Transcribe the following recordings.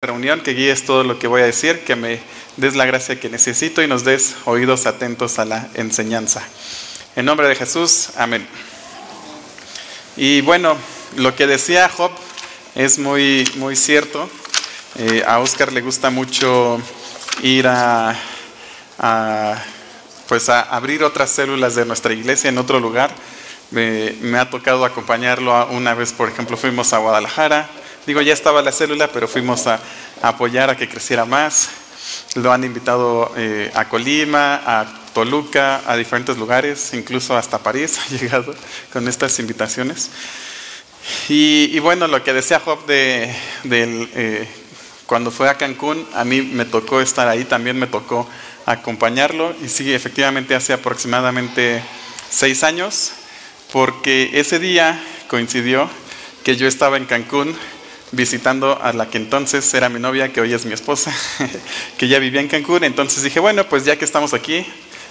reunión, que guíes todo lo que voy a decir, que me des la gracia que necesito y nos des oídos atentos a la enseñanza. En nombre de Jesús, amén. Y bueno, lo que decía Job es muy, muy cierto. Eh, a Oscar le gusta mucho ir a, pues a abrir otras células de nuestra iglesia en otro lugar. Me, me ha tocado acompañarlo una vez, por ejemplo, fuimos a Guadalajara, Digo, ya estaba la célula, pero fuimos a, apoyar a que creciera más. Lo han invitado eh, a Colima, a Toluca, a diferentes lugares, incluso hasta París ha llegado con estas invitaciones. Y, bueno, lo que decía Job de, eh, cuando fue a Cancún, a mí me tocó estar ahí, también me tocó acompañarlo. Y sí, efectivamente, hace aproximadamente seis años, porque ese día coincidió que yo estaba en Cancún visitando a la que entonces era mi novia, que hoy es mi esposa, que ya vivía en Cancún. Entonces dije, bueno, pues ya que estamos aquí,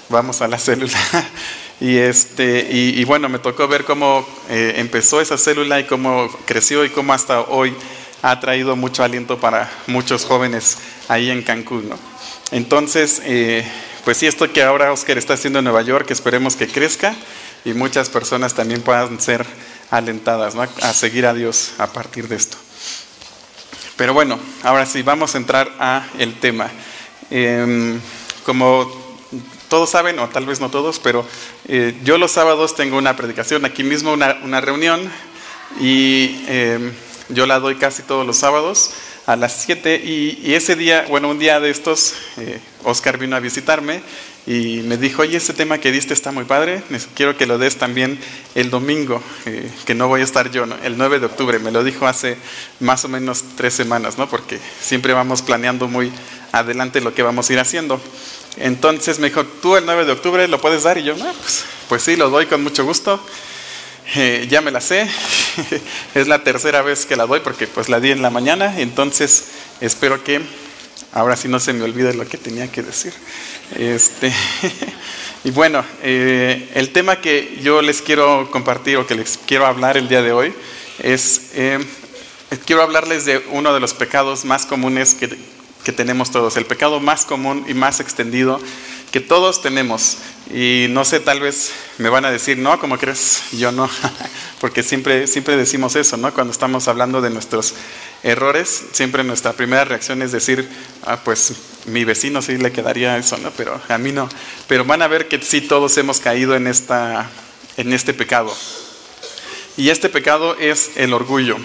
vamos a la célula. y, este, y, bueno, me tocó ver cómo eh, empezó esa célula y cómo creció y cómo hasta hoy ha traído mucho aliento para muchos jóvenes ahí en Cancún. Entonces, eh, pues sí, esto que ahora Oscar está haciendo en Nueva York, esperemos que crezca y muchas personas también puedan ser alentadas a seguir a Dios a partir de esto. Pero bueno, ahora sí, vamos a entrar a el tema. Em, como todos saben, o tal vez no todos, pero eh, yo los sábados tengo una predicación, aquí mismo una, reunión, y em, yo la doy casi todos los sábados a las 7, y, ese día, bueno, un día de estos, eh, Oscar vino a visitarme y me dijo, oye, ese tema que diste está muy padre, quiero que lo des también el domingo, eh, que no voy a estar yo, el 9 de octubre, me lo dijo hace más o menos tres semanas, ¿no? porque siempre vamos planeando muy adelante lo que vamos a ir haciendo. Entonces me dijo, tú el 9 de octubre lo puedes dar, y yo, pues, pues sí, lo doy con mucho gusto. Eh, ya me la sé, es la tercera vez que la doy porque pues la di en la mañana, entonces espero que ahora sí no se me olvide lo que tenía que decir. Este, y bueno, eh, el tema que yo les quiero compartir o que les quiero hablar el día de hoy es, eh, quiero hablarles de uno de los pecados más comunes que, que tenemos todos, el pecado más común y más extendido que todos tenemos. Y no sé, tal vez me van a decir, no, ¿cómo crees? Yo no, porque siempre, siempre decimos eso, ¿no? Cuando estamos hablando de nuestros errores, siempre nuestra primera reacción es decir, ah, pues mi vecino sí le quedaría eso, ¿no? Pero a mí no. Pero van a ver que sí todos hemos caído en, esta, en este pecado. Y este pecado es el orgullo.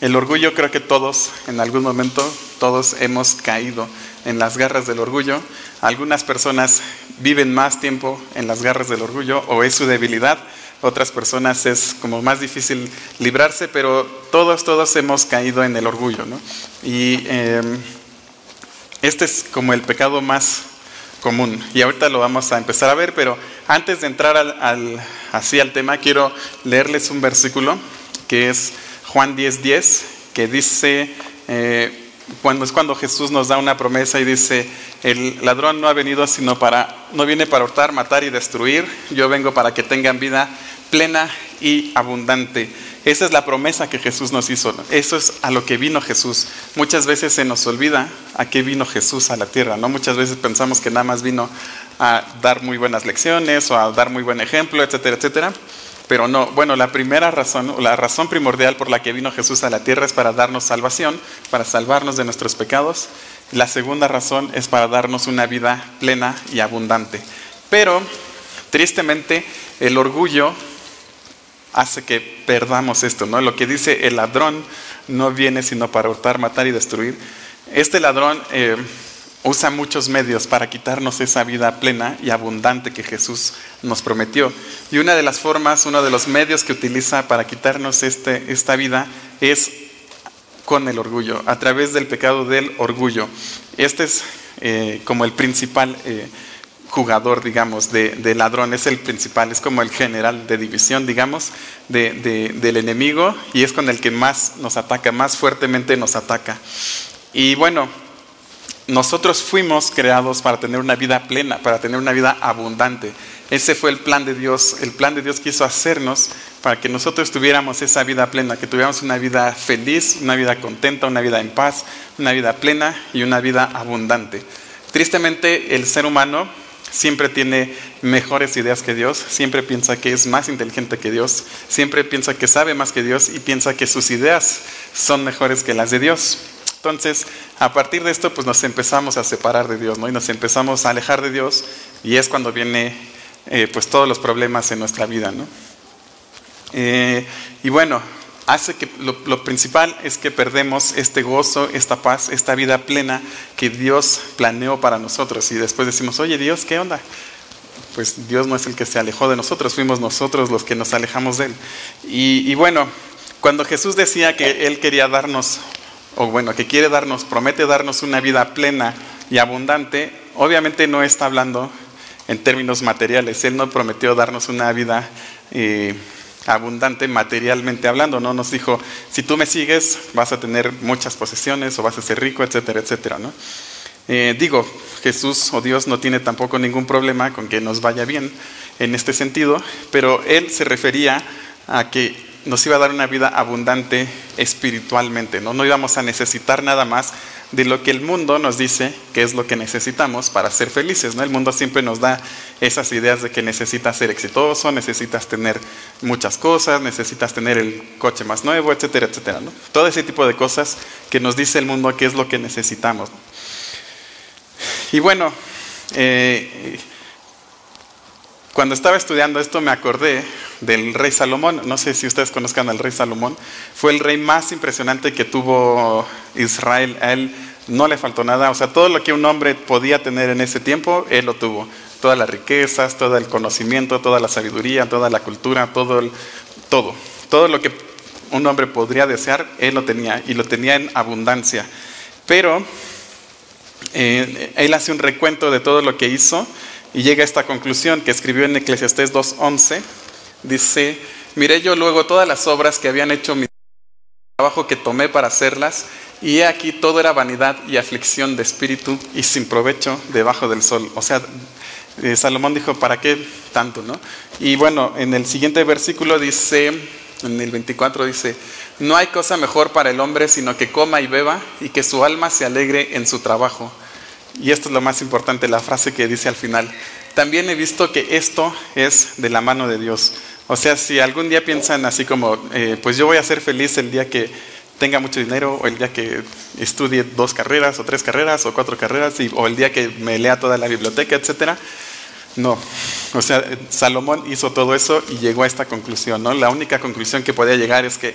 El orgullo creo que todos, en algún momento, todos hemos caído en las garras del orgullo. Algunas personas viven más tiempo en las garras del orgullo o es su debilidad. Otras personas es como más difícil librarse, pero todos, todos hemos caído en el orgullo. ¿no? Y em, este es como el pecado más común. Y ahorita lo vamos a empezar a ver, pero antes de entrar al, así al tema, quiero leerles un versículo que es Juan 10:10, 10, que dice, eh, cuando es cuando Jesús nos da una promesa y dice, el ladrón no ha venido sino para, no viene para hurtar, matar y destruir, yo vengo para que tengan vida plena y abundante. Esa es la promesa que Jesús nos hizo. Eso es a lo que vino Jesús. Muchas veces se nos olvida a qué vino Jesús a la tierra. ¿no? Muchas veces pensamos que nada más vino a dar muy buenas lecciones o a dar muy buen ejemplo, etcétera, etcétera. Pero no, bueno, la primera razón, la razón primordial por la que vino Jesús a la tierra es para darnos salvación, para salvarnos de nuestros pecados. La segunda razón es para darnos una vida plena y abundante. Pero, tristemente, el orgullo hace que perdamos esto, ¿no? Lo que dice el ladrón no viene sino para hurtar, matar y destruir. Este ladrón eh, usa muchos medios para quitarnos esa vida plena y abundante que Jesús nos prometió. Y una de las formas, uno de los medios que utiliza para quitarnos este, esta vida es con el orgullo, a través del pecado del orgullo. Este es eh, como el principal eh, jugador, digamos, de, ladrón, es el principal, es como el general de división, digamos, del enemigo y es con el que más nos ataca, más fuertemente nos ataca. Y bueno, nosotros fuimos creados para tener una vida plena, para tener una vida abundante. Ese fue el plan de Dios. El plan de Dios quiso hacernos para que nosotros tuviéramos esa vida plena, que tuviéramos una vida feliz, una vida contenta, una vida en paz, una vida plena y una vida abundante. Tristemente, el ser humano siempre tiene mejores ideas que Dios, siempre piensa que es más inteligente que Dios, siempre piensa que sabe más que Dios y piensa que sus ideas son mejores que las de Dios. Entonces, a partir de esto, pues nos empezamos a separar de Dios, ¿no? Y nos empezamos a alejar de Dios y es cuando viene, eh, pues, todos los problemas en nuestra vida, ¿no? Eh, y bueno, hace que lo, principal es que perdemos este gozo, esta paz, esta vida plena que Dios planeó para nosotros. Y después decimos, oye Dios, ¿qué onda? Pues Dios no es el que se alejó de nosotros, fuimos nosotros los que nos alejamos de Él. Y, y bueno, cuando Jesús decía que Él quería darnos, o bueno, que quiere darnos, promete darnos una vida plena y abundante, obviamente no está hablando en términos materiales. Él no prometió darnos una vida eh, abundante materialmente hablando, ¿no? Nos dijo, si tú me sigues, vas a tener muchas posesiones o vas a ser rico, etcétera, etcétera, ¿no? Eh, digo, Jesús o Dios no tiene tampoco ningún problema con que nos vaya bien en este sentido, pero Él se refería a que nos iba a dar una vida abundante espiritualmente, ¿no? No íbamos a necesitar nada más de lo que el mundo nos dice que es lo que necesitamos para ser felices, ¿no? El mundo siempre nos da esas ideas de que necesitas ser exitoso, necesitas tener muchas cosas, necesitas tener el coche más nuevo, etcétera, etcétera. Todo ese tipo de cosas que nos dice el mundo que es lo que necesitamos. Y bueno, eh, cuando estaba estudiando esto me acordé del rey Salomón. No sé si ustedes conozcan al rey Salomón. Fue el rey más impresionante que tuvo Israel. A él no le faltó nada. O sea, todo lo que un hombre podía tener en ese tiempo, él lo tuvo. Todas las riquezas, todo el conocimiento, toda la sabiduría, toda la cultura, todo, todo. Todo lo que un hombre podría desear, él lo tenía y lo tenía en abundancia. Pero eh, él hace un recuento de todo lo que hizo y llega a esta conclusión que escribió en Eclesiastés 2.11. Dice, miré yo luego todas las obras que habían hecho mi trabajo que tomé para hacerlas, y he aquí todo era vanidad y aflicción de espíritu y sin provecho debajo del sol. O sea, eh, Salomón dijo, ¿para qué tanto? No? Y bueno, en el siguiente versículo dice, en el 24 dice, no hay cosa mejor para el hombre sino que coma y beba y que su alma se alegre en su trabajo y esto es lo más importante, la frase que dice al final. También he visto que esto es de la mano de Dios. O sea, si algún día piensan así como, eh, pues yo voy a ser feliz el día que tenga mucho dinero, o el día que estudie dos carreras, o tres carreras, o cuatro carreras, o el día que me lea toda la biblioteca, etcétera. No, o sea, Salomón hizo todo eso y llegó a esta conclusión, ¿no? La única conclusión que podía llegar es que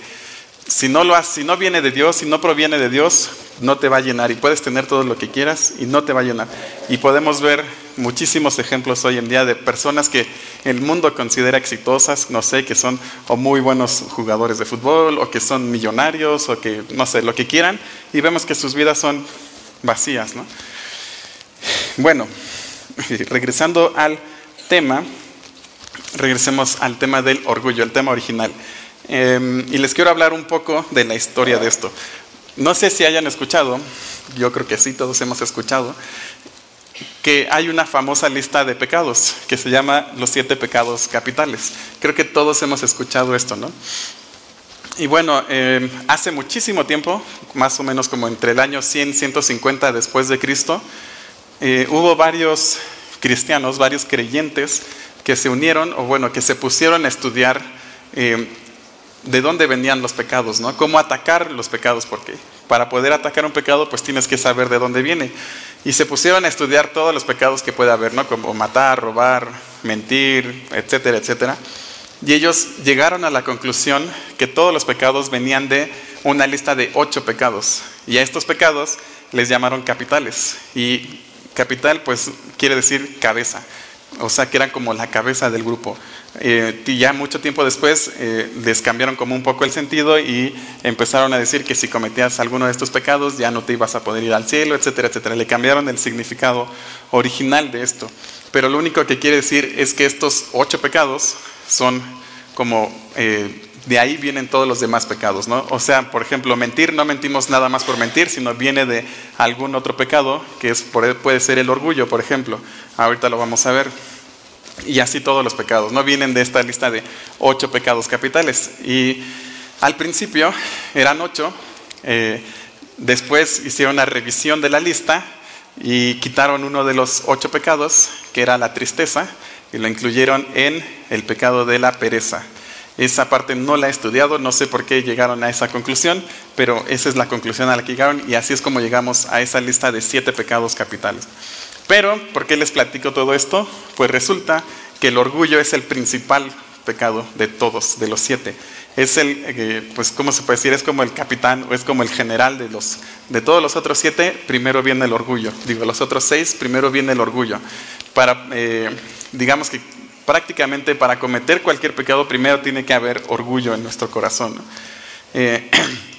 si no, lo si no viene de Dios, si no proviene de Dios, no te va a llenar y puedes tener todo lo que quieras y no te va a llenar. Y podemos ver muchísimos ejemplos hoy en día de personas que el mundo considera exitosas, no sé, que son o muy buenos jugadores de fútbol o que son millonarios o que no sé, lo que quieran y vemos que sus vidas son vacías, ¿no? Bueno, regresando al tema, regresemos al tema del orgullo, el tema original. Em, y les quiero hablar un poco de la historia de esto. No sé si hayan escuchado, yo creo que sí, todos hemos escuchado, que hay una famosa lista de pecados que se llama los siete pecados capitales. Creo que todos hemos escuchado esto, ¿no? Y bueno, em, hace muchísimo tiempo, más o menos como entre el año 100 150 después de Cristo, eh, hubo varios cristianos, varios creyentes que se unieron, o bueno, que se pusieron a estudiar em, de dónde venían los pecados, ¿no? Cómo atacar los pecados, porque para poder atacar un pecado, pues tienes que saber de dónde viene. Y se pusieron a estudiar todos los pecados que puede haber, ¿no? Como matar, robar, mentir, etcétera, etcétera. Y ellos llegaron a la conclusión que todos los pecados venían de una lista de ocho pecados. Y a estos pecados les llamaron capitales. Y capital, pues, quiere decir cabeza. O sea, que eran como la cabeza del grupo. Eh, y ya mucho tiempo después eh, les cambiaron como un poco el sentido y empezaron a decir que si cometías alguno de estos pecados ya no te ibas a poder ir al cielo, etcétera, etcétera. Le cambiaron el significado original de esto. Pero lo único que quiere decir es que estos ocho pecados son como... Eh, de ahí vienen todos los demás pecados, ¿no? O sea, por ejemplo, mentir, no mentimos nada más por mentir, sino viene de algún otro pecado, que es, puede ser el orgullo, por ejemplo. Ahorita lo vamos a ver. Y así todos los pecados, ¿no? Vienen de esta lista de ocho pecados capitales. Y al principio eran ocho, eh, después hicieron una revisión de la lista y quitaron uno de los ocho pecados, que era la tristeza, y lo incluyeron en el pecado de la pereza. Esa parte no la he estudiado, no sé por qué llegaron a esa conclusión, pero esa es la conclusión a la que llegaron y así es como llegamos a esa lista de siete pecados capitales. Pero, ¿por qué les platico todo esto? Pues resulta que el orgullo es el principal pecado de todos, de los siete. Es el, eh, pues, ¿cómo se puede decir? Es como el capitán o es como el general de los, de todos los otros siete, primero viene el orgullo. Digo, los otros seis, primero viene el orgullo. Para, eh, digamos que prácticamente para cometer cualquier pecado primero tiene que haber orgullo en nuestro corazón. Eh,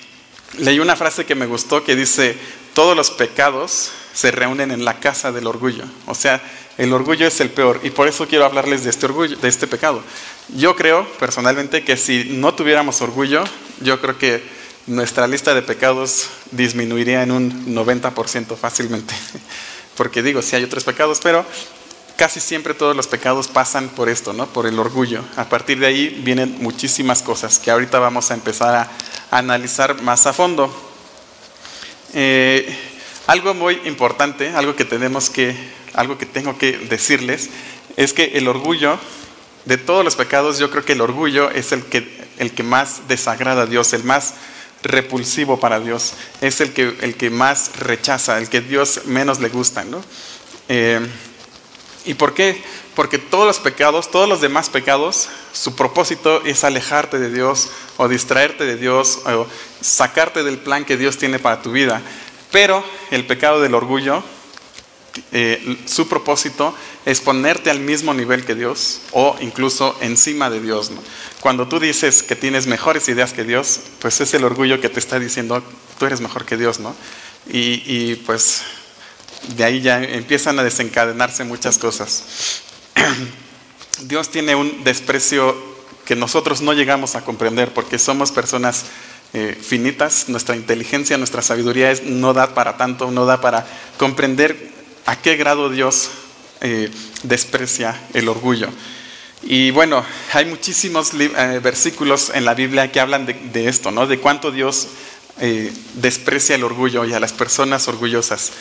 leí una frase que me gustó que dice, todos los pecados se reúnen en la casa del orgullo. O sea, el orgullo es el peor y por eso quiero hablarles de este orgullo, de este pecado. Yo creo personalmente que si no tuviéramos orgullo, yo creo que nuestra lista de pecados disminuiría en un 90% fácilmente. Porque digo, sí hay otros pecados, pero casi siempre todos los pecados pasan por esto, ¿no? Por el orgullo. A partir de ahí vienen muchísimas cosas que ahorita vamos a empezar a, analizar más a fondo. Eh, algo muy importante, algo que tenemos que, algo que tengo que decirles, es que el orgullo, de todos los pecados, yo creo que el orgullo es el que, el que más desagrada a Dios, el más repulsivo para Dios, es el que, el que más rechaza, el que Dios menos le gusta, ¿no? Eh, ¿Y por qué? Porque todos los pecados, todos los demás pecados, su propósito es alejarte de Dios o distraerte de Dios o sacarte del plan que Dios tiene para tu vida. Pero el pecado del orgullo, eh, su propósito es ponerte al mismo nivel que Dios o incluso encima de Dios. Cuando tú dices que tienes mejores ideas que Dios, pues es el orgullo que te está diciendo, tú eres mejor que Dios, ¿no? Y, y pues de ahí ya empiezan a desencadenarse muchas cosas. Dios tiene un desprecio que nosotros no llegamos a comprender porque somos personas eh, finitas, nuestra inteligencia, nuestra sabiduría no da para tanto, no da para comprender a qué grado Dios eh, desprecia el orgullo. Y bueno, hay muchísimos eh, versículos en la Biblia que hablan de, esto, ¿no? De cuánto Dios desprecia el orgullo y a las personas orgullosas.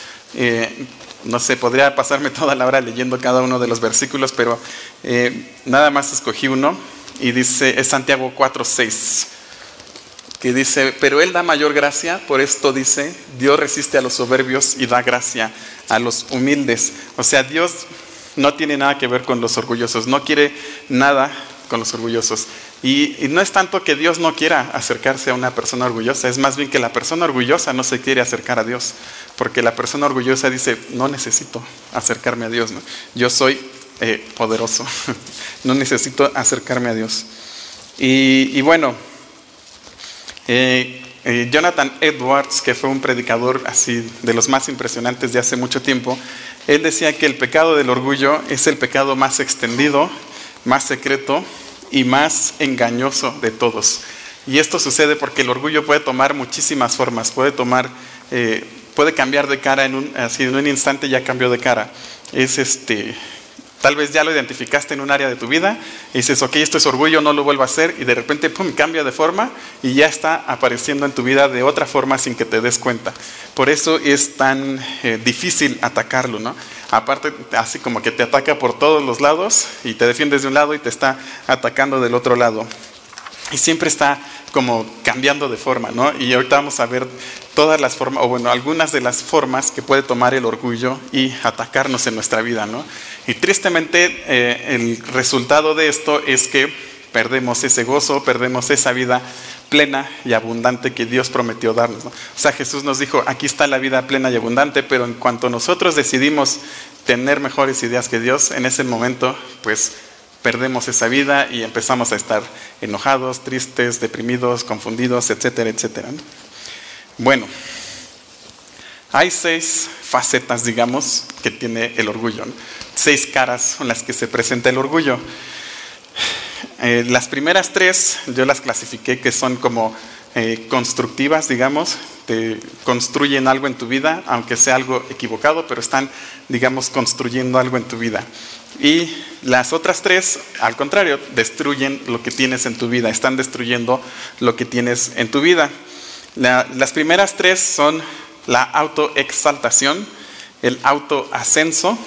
No sé, podría pasarme toda la hora leyendo cada uno de los versículos, pero eh, nada más escogí uno y dice, es Santiago 4:6, que dice, pero Él da mayor gracia, por esto dice, Dios resiste a los soberbios y da gracia a los humildes. O sea, Dios no tiene nada que ver con los orgullosos, no quiere nada con los orgullosos. Y, no es tanto que Dios no quiera acercarse a una persona orgullosa, es más bien que la persona orgullosa no se quiere acercar a Dios, porque la persona orgullosa dice, no necesito acercarme a Dios, yo soy eh, poderoso, no necesito acercarme a Dios. Y, bueno, eh, eh, Jonathan Edwards, que fue un predicador así de los más impresionantes de hace mucho tiempo, él decía que el pecado del orgullo es el pecado más extendido, más secreto y más engañoso de todos. Y esto sucede porque el orgullo puede tomar muchísimas formas, puede tomar, eh, puede cambiar de cara en un, así en un instante ya cambió de cara. Es este, tal vez ya lo identificaste en un área de tu vida y dices, ok, esto es orgullo, no lo vuelvo a hacer y de repente, pum, cambia de forma y ya está apareciendo en tu vida de otra forma sin que te des cuenta. Por eso es tan eh, difícil atacarlo, ¿no? aparte así como que te ataca por todos los lados y te defiendes de un lado y te está atacando del otro lado. Y siempre está como cambiando de forma, ¿no? Y ahorita vamos a ver todas las formas, o bueno, algunas de las formas que puede tomar el orgullo y atacarnos en nuestra vida, ¿no? Y tristemente eh, el resultado de esto es que perdemos ese gozo, perdemos esa vida plena y abundante que Dios prometió darnos. O sea, Jesús nos dijo, aquí está la vida plena y abundante, pero en cuanto nosotros decidimos tener mejores ideas que Dios, en ese momento, pues perdemos esa vida y empezamos a estar enojados, tristes, deprimidos, confundidos, etcétera, etcétera. Bueno, hay seis facetas, digamos, que tiene el orgullo, seis caras con las que se presenta el orgullo. Eh, las primeras tres yo las clasifiqué que son como eh, constructivas, digamos, te construyen algo en tu vida, aunque sea algo equivocado, pero están, digamos, construyendo algo en tu vida. Y las otras tres, al contrario, destruyen lo que tienes en tu vida, están destruyendo lo que tienes en tu vida. las primeras tres son la autoexaltación, el autoascenso,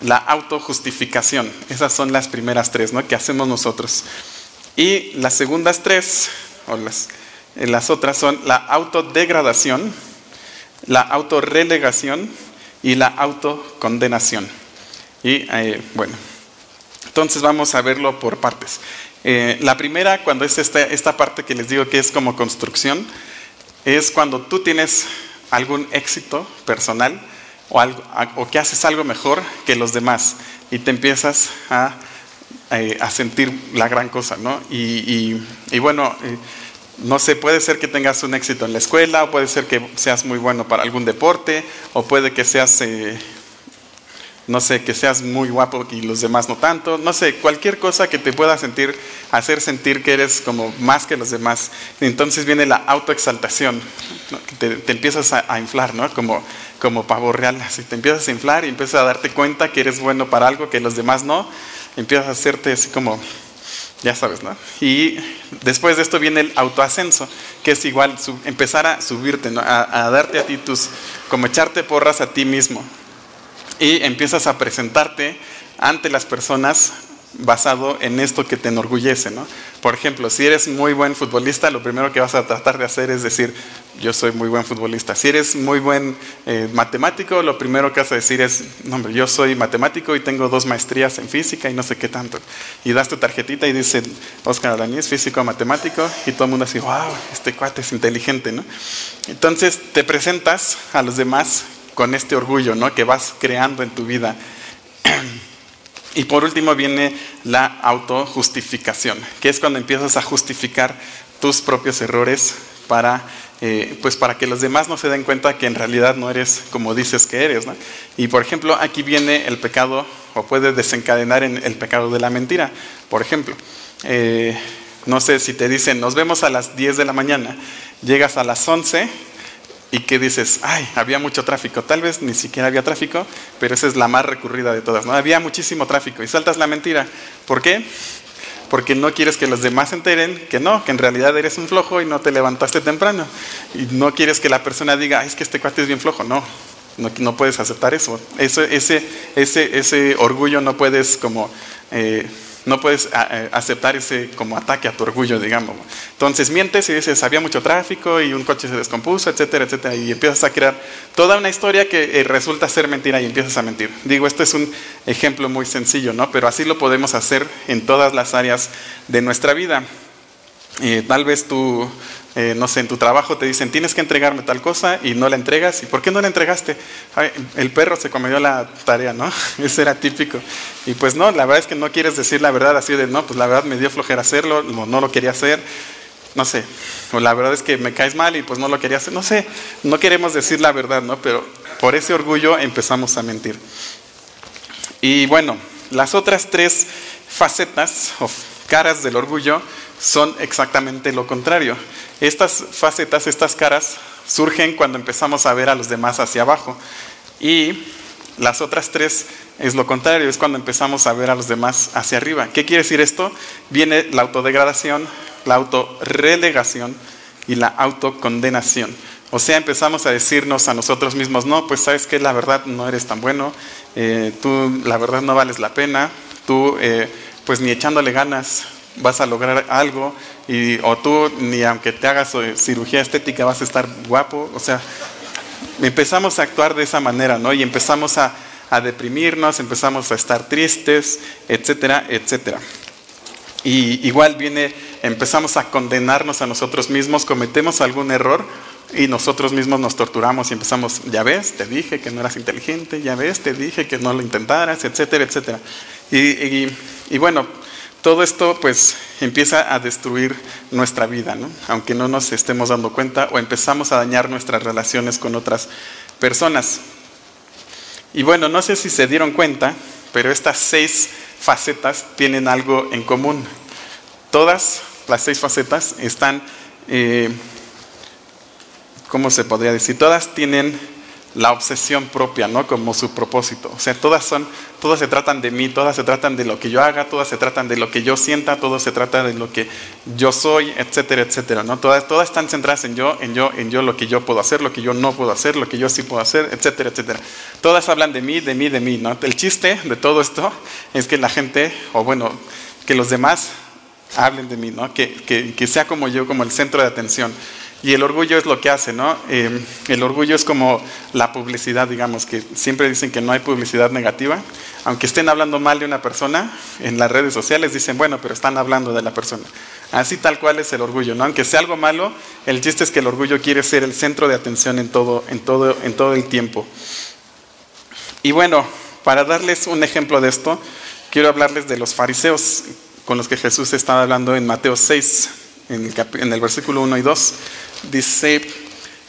la autojustificación. Esas son las primeras tres ¿no? que hacemos nosotros. Y las segundas tres, o las, las otras son la autodegradación, la autorrelegación y la autocondenación. Y eh, bueno, entonces vamos a verlo por partes. Eh, la primera, cuando es esta, esta parte que les digo que es como construcción, es cuando tú tienes algún éxito personal o, algo, o que haces algo mejor que los demás y te empiezas a, eh, a sentir la gran cosa, ¿no? Y, y, bueno, no sé, puede ser que tengas un éxito en la escuela, o puede ser que seas muy bueno para algún deporte, o puede que seas no sé, que seas muy guapo y los demás no tanto, no sé, cualquier cosa que te pueda sentir, hacer sentir que eres como más que los demás. entonces viene la autoexaltación, te, empiezas a, inflar, ¿no? Como, como real, así te empiezas a inflar y empiezas a darte cuenta que eres bueno para algo que los demás no, empiezas a hacerte así como, ya sabes, ¿no? Y después de esto viene el autoascenso, que es igual empezar a subirte, ¿no? a, darte a ti tus, como echarte porras a ti mismo y empiezas a presentarte ante las personas basado en esto que te enorgullece. ¿no? Por ejemplo, si eres muy buen futbolista, lo primero que vas a tratar de hacer es decir, yo soy muy buen futbolista. Si eres muy buen eh, matemático, lo primero que vas a decir es, no, hombre, yo soy matemático y tengo dos maestrías en física y no sé qué tanto. Y das tu tarjetita y dice, Oscar Alanis, físico matemático, y todo el mundo así, wow, este cuate es inteligente. ¿no? Entonces te presentas a los demás con este orgullo ¿no? que vas creando en tu vida. Y por último viene la autojustificación, que es cuando empiezas a justificar tus propios errores para, eh, pues para que los demás no se den cuenta que en realidad no eres como dices que eres. Y por ejemplo, aquí viene el pecado, o puede desencadenar en el pecado de la mentira. Por ejemplo, eh, no sé si te dicen, nos vemos a las 10 de la mañana, llegas a las 11 y que dices, ay, había mucho tráfico. Tal vez ni siquiera había tráfico, pero esa es la más recurrida de todas. ¿no? Había muchísimo tráfico y saltas la mentira. ¿Por qué? Porque no quieres que los demás se enteren que no, que en realidad eres un flojo y no te levantaste temprano. Y no quieres que la persona diga, es que este cuate es bien flojo. No, no, puedes aceptar eso. eso ese, ese, ese orgullo no puedes como... Eh, no puedes aceptar ese como ataque a tu orgullo, digamos. Entonces mientes y dices, había mucho tráfico y un coche se descompuso, etcétera, etcétera, y empiezas a crear toda una historia que eh, resulta ser mentira y empiezas a mentir. Digo, este es un ejemplo muy sencillo, ¿no? Pero así lo podemos hacer en todas las áreas de nuestra vida. Eh, tal vez tú eh, no sé, en tu trabajo te dicen, tienes que entregarme tal cosa y no la entregas. ¿Y por qué no la entregaste? el perro se comió la tarea, ¿no? Ese era típico. Y pues no, la verdad es que no quieres decir la verdad así de, no, pues la verdad me dio flojera hacerlo, no, no lo quería hacer. No sé, o la verdad es que me caes mal y pues no lo quería hacer. No sé, no queremos decir la verdad, ¿no? Pero por ese orgullo empezamos a mentir. Y bueno, las otras tres facetas o caras del orgullo son exactamente lo contrario. Estas facetas, estas caras, surgen cuando empezamos a ver a los demás hacia abajo. Y las otras tres es lo contrario, es cuando empezamos a ver a los demás hacia arriba. ¿Qué quiere decir esto? Viene la autodegradación, la autorrelegación y la autocondenación. O sea, empezamos a decirnos a nosotros mismos, no, pues sabes que la verdad no eres tan bueno, eh, tú la verdad no vales la pena, tú eh, pues ni echándole ganas vas a lograr algo, y, o tú ni aunque te hagas eh, cirugía estética vas a estar guapo, o sea, empezamos a actuar de esa manera, ¿no? Y empezamos a, a deprimirnos, empezamos a estar tristes, etcétera, etcétera. Y igual viene, empezamos a condenarnos a nosotros mismos, cometemos algún error y nosotros mismos nos torturamos y empezamos, ya ves, te dije que no eras inteligente, ya ves, te dije que no lo intentaras, etcétera, etcétera. Y, y, y bueno, todo esto pues empieza a destruir nuestra vida, aunque no nos estemos dando cuenta o empezamos a dañar nuestras relaciones con otras personas. Y bueno, no sé si se dieron cuenta, pero estas seis facetas tienen algo en común. Todas las seis facetas están eh, ¿cómo se podría decir? Todas tienen la obsesión propia, ¿no? Como su propósito. O sea, todas son, todas se tratan de mí, todas se tratan de lo que yo haga, todas se tratan de lo que yo sienta, todo se trata de lo que yo soy, etcétera, etcétera, ¿no? Todas, todas están centradas en yo, en yo, en yo, lo que yo puedo hacer, lo que yo no puedo hacer, lo que yo sí puedo hacer, etcétera, etcétera. Todas hablan de mí, de mí, de mí, ¿no? El chiste de todo esto es que la gente, o bueno, que los demás hablen de mí, ¿no? Que, que, que sea como yo, como el centro de atención. Y el orgullo es lo que hace, ¿no? Eh, el orgullo es como la publicidad, digamos, que siempre dicen que no hay publicidad negativa. Aunque estén hablando mal de una persona, en las redes sociales dicen, bueno, pero están hablando de la persona. Así tal cual es el orgullo, ¿no? Aunque sea algo malo, el chiste es que el orgullo quiere ser el centro de atención en todo, en todo, en todo el tiempo. Y bueno, para darles un ejemplo de esto, quiero hablarles de los fariseos con los que Jesús estaba hablando en Mateo 6, en el, versículo 1 y 2 dice,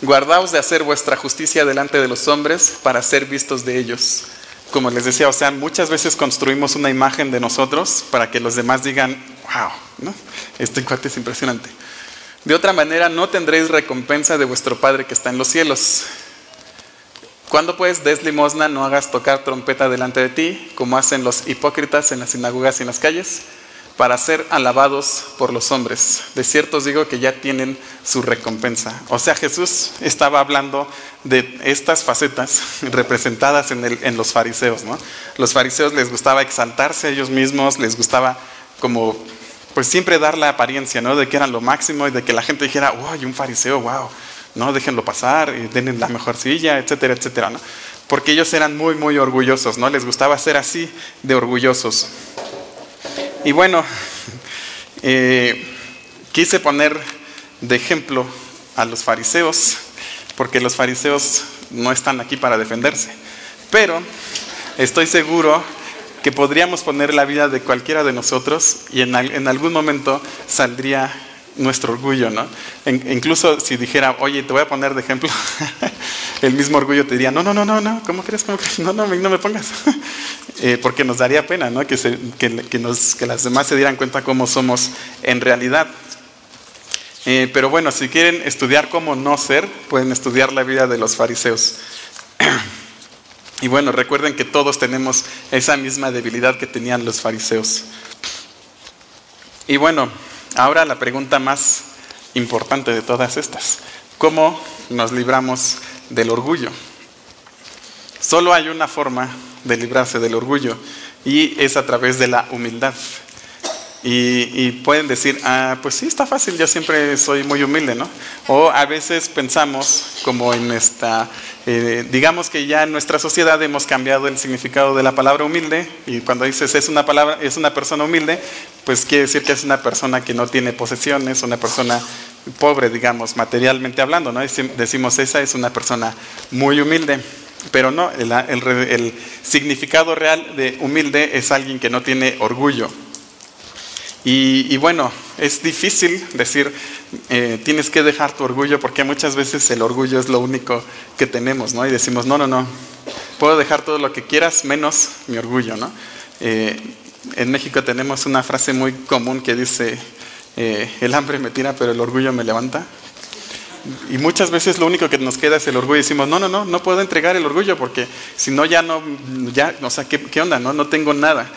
guardaos de hacer vuestra justicia delante de los hombres para ser vistos de ellos. Como les decía, o sea, muchas veces construimos una imagen de nosotros para que los demás digan, wow, ¿no? este cuate es impresionante. De otra manera, no tendréis recompensa de vuestro Padre que está en los cielos. Cuando pues des limosna, no hagas tocar trompeta delante de ti, como hacen los hipócritas en las sinagogas y en las calles para ser alabados por los hombres. De cierto os digo que ya tienen su recompensa. O sea, Jesús estaba hablando de estas facetas representadas en, los fariseos. ¿no? Los fariseos les gustaba exaltarse a ellos mismos, les gustaba como, pues siempre dar la apariencia ¿no? de que eran lo máximo y de que la gente dijera, wow, un fariseo, wow, no, déjenlo pasar, y denle la mejor silla, etcétera, etcétera. ¿no? Porque ellos eran muy, muy orgullosos, ¿no? Les gustaba ser así de orgullosos. Y bueno, eh, quise poner de ejemplo a los fariseos, porque los fariseos no están aquí para defenderse. Pero estoy seguro que podríamos poner la vida de cualquiera de nosotros y en, en algún momento saldría nuestro orgullo, ¿no? incluso si dijera, oye, te voy a poner de ejemplo, el mismo orgullo te diría, no, no, no, no, no, ¿cómo crees? ¿Cómo crees? No, no, no me pongas. Eh, porque nos daría pena, ¿no? Que, que, nos, que las demás se dieran cuenta cómo somos en realidad. Eh, pero bueno, si quieren estudiar cómo no ser, pueden estudiar la vida de los fariseos. y bueno, recuerden que todos tenemos esa misma debilidad que tenían los fariseos. Y bueno, Ahora la pregunta más importante de todas estas. ¿Cómo nos libramos del orgullo? Solo hay una forma de librarse del orgullo y es a través de la humildad. Y, pueden decir, ah, pues sí, está fácil, yo siempre soy muy humilde, ¿no? O a veces pensamos como en esta, eh, digamos que ya en nuestra sociedad hemos cambiado el significado de la palabra humilde y cuando dices es una palabra, es una persona humilde, pues quiere decir que es una persona que no tiene posesiones, una persona pobre, digamos, materialmente hablando, ¿no? Decimos, esa es una persona muy humilde. Pero no, el, significado real de humilde es alguien que no tiene orgullo. Y, bueno, es difícil decir, eh, tienes que dejar tu orgullo, porque muchas veces el orgullo es lo único que tenemos, ¿no? Y decimos, no, no, no, puedo dejar todo lo que quieras menos mi orgullo, ¿no? Eh, en México tenemos una frase muy común que dice, eh, el hambre me tira, pero el orgullo me levanta. Y muchas veces lo único que nos queda es el orgullo y decimos, no, no, no, no puedo entregar el orgullo porque si no ya no, ya, o sea, ¿qué, qué onda? No? no tengo nada.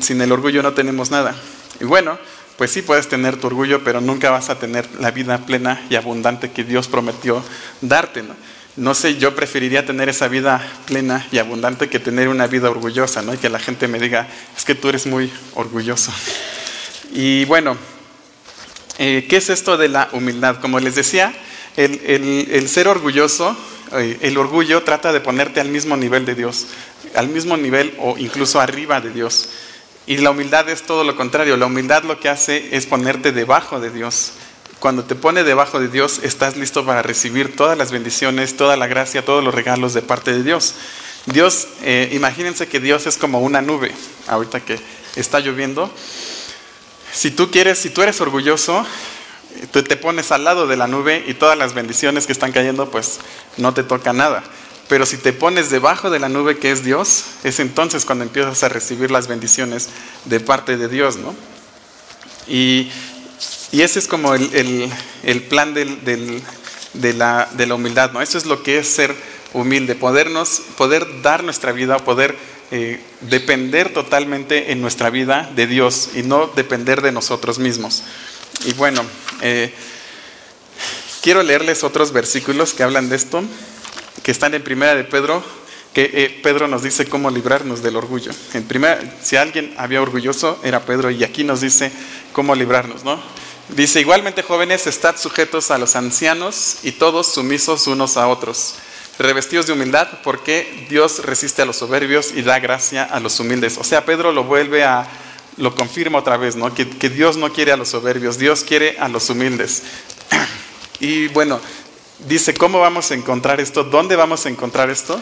Sin el orgullo no tenemos nada. Y bueno, pues sí puedes tener tu orgullo, pero nunca vas a tener la vida plena y abundante que Dios prometió darte. No sé, yo preferiría tener esa vida plena y abundante que tener una vida orgullosa, ¿no? Y que la gente me diga, es que tú eres muy orgulloso. Y bueno, eh, ¿qué es esto de la humildad? Como les decía, el, ser orgulloso, eh, el orgullo trata de ponerte al mismo nivel de Dios, al mismo nivel o incluso arriba de Dios. Y la humildad es todo lo contrario, la humildad lo que hace es ponerte debajo de Dios. Cuando te pone debajo de Dios, estás listo para recibir todas las bendiciones, toda la gracia, todos los regalos de parte de Dios. Dios, eh, imagínense que Dios es como una nube, ahorita que está lloviendo. Si tú quieres, si tú eres orgulloso, tú te pones al lado de la nube y todas las bendiciones que están cayendo, pues no te toca nada. Pero si te pones debajo de la nube que es Dios, es entonces cuando empiezas a recibir las bendiciones de parte de Dios, ¿no? Y y ese es como el, plan del, de la, de la humildad, ¿no? Eso es lo que es ser humilde, podernos, poder dar nuestra vida, poder eh, depender totalmente en nuestra vida de Dios y no depender de nosotros mismos. Y bueno, eh, quiero leerles otros versículos que hablan de esto, que están en Primera de Pedro, que eh, Pedro nos dice cómo librarnos del orgullo. En primera, si alguien había orgulloso, era Pedro, y aquí nos dice cómo librarnos, ¿no? Dice, igualmente jóvenes, estad sujetos a los ancianos y todos sumisos unos a otros, revestidos de humildad, porque Dios resiste a los soberbios y da gracia a los humildes. O sea, Pedro lo vuelve a, lo confirma otra vez, ¿no? Que, que Dios no quiere a los soberbios, Dios quiere a los humildes. Y bueno, dice, ¿cómo vamos a encontrar esto? ¿Dónde vamos a encontrar esto?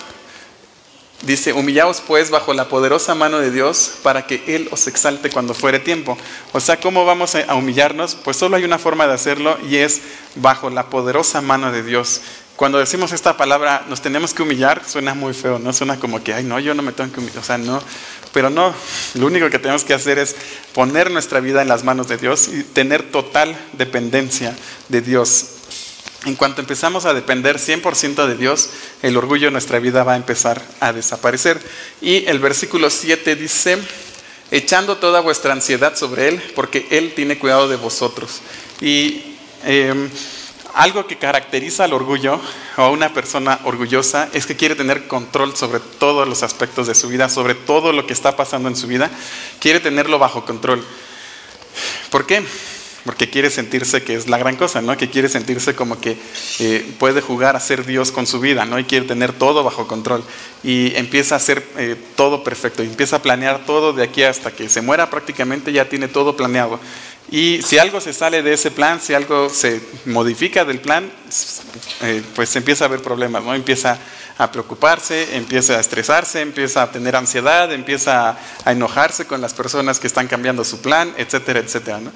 Dice, humillaos pues bajo la poderosa mano de Dios para que Él os exalte cuando fuere tiempo. O sea, ¿cómo vamos a humillarnos? Pues solo hay una forma de hacerlo y es bajo la poderosa mano de Dios. Cuando decimos esta palabra, nos tenemos que humillar, suena muy feo, ¿no? Suena como que, ay, no, yo no me tengo que humillar. O sea, no. Pero no, lo único que tenemos que hacer es poner nuestra vida en las manos de Dios y tener total dependencia de Dios. En cuanto empezamos a depender 100% de Dios, el orgullo en nuestra vida va a empezar a desaparecer. Y el versículo 7 dice, echando toda vuestra ansiedad sobre Él, porque Él tiene cuidado de vosotros. Y em, algo que caracteriza al orgullo o a una persona orgullosa es que quiere tener control sobre todos los aspectos de su vida, sobre todo lo que está pasando en su vida, quiere tenerlo bajo control. ¿Por qué? Porque quiere sentirse que es la gran cosa, ¿no? Que quiere sentirse como que eh, puede jugar a ser Dios con su vida, ¿no? Y quiere tener todo bajo control. Y empieza a hacer eh, todo perfecto, y empieza a planear todo de aquí hasta que se muera prácticamente, ya tiene todo planeado. Y si algo se sale de ese plan, si algo se modifica del plan, eh, pues empieza a haber problemas, ¿no? Empieza a preocuparse, empieza a estresarse, empieza a tener ansiedad, empieza a enojarse con las personas que están cambiando su plan, etcétera, etcétera. ¿no?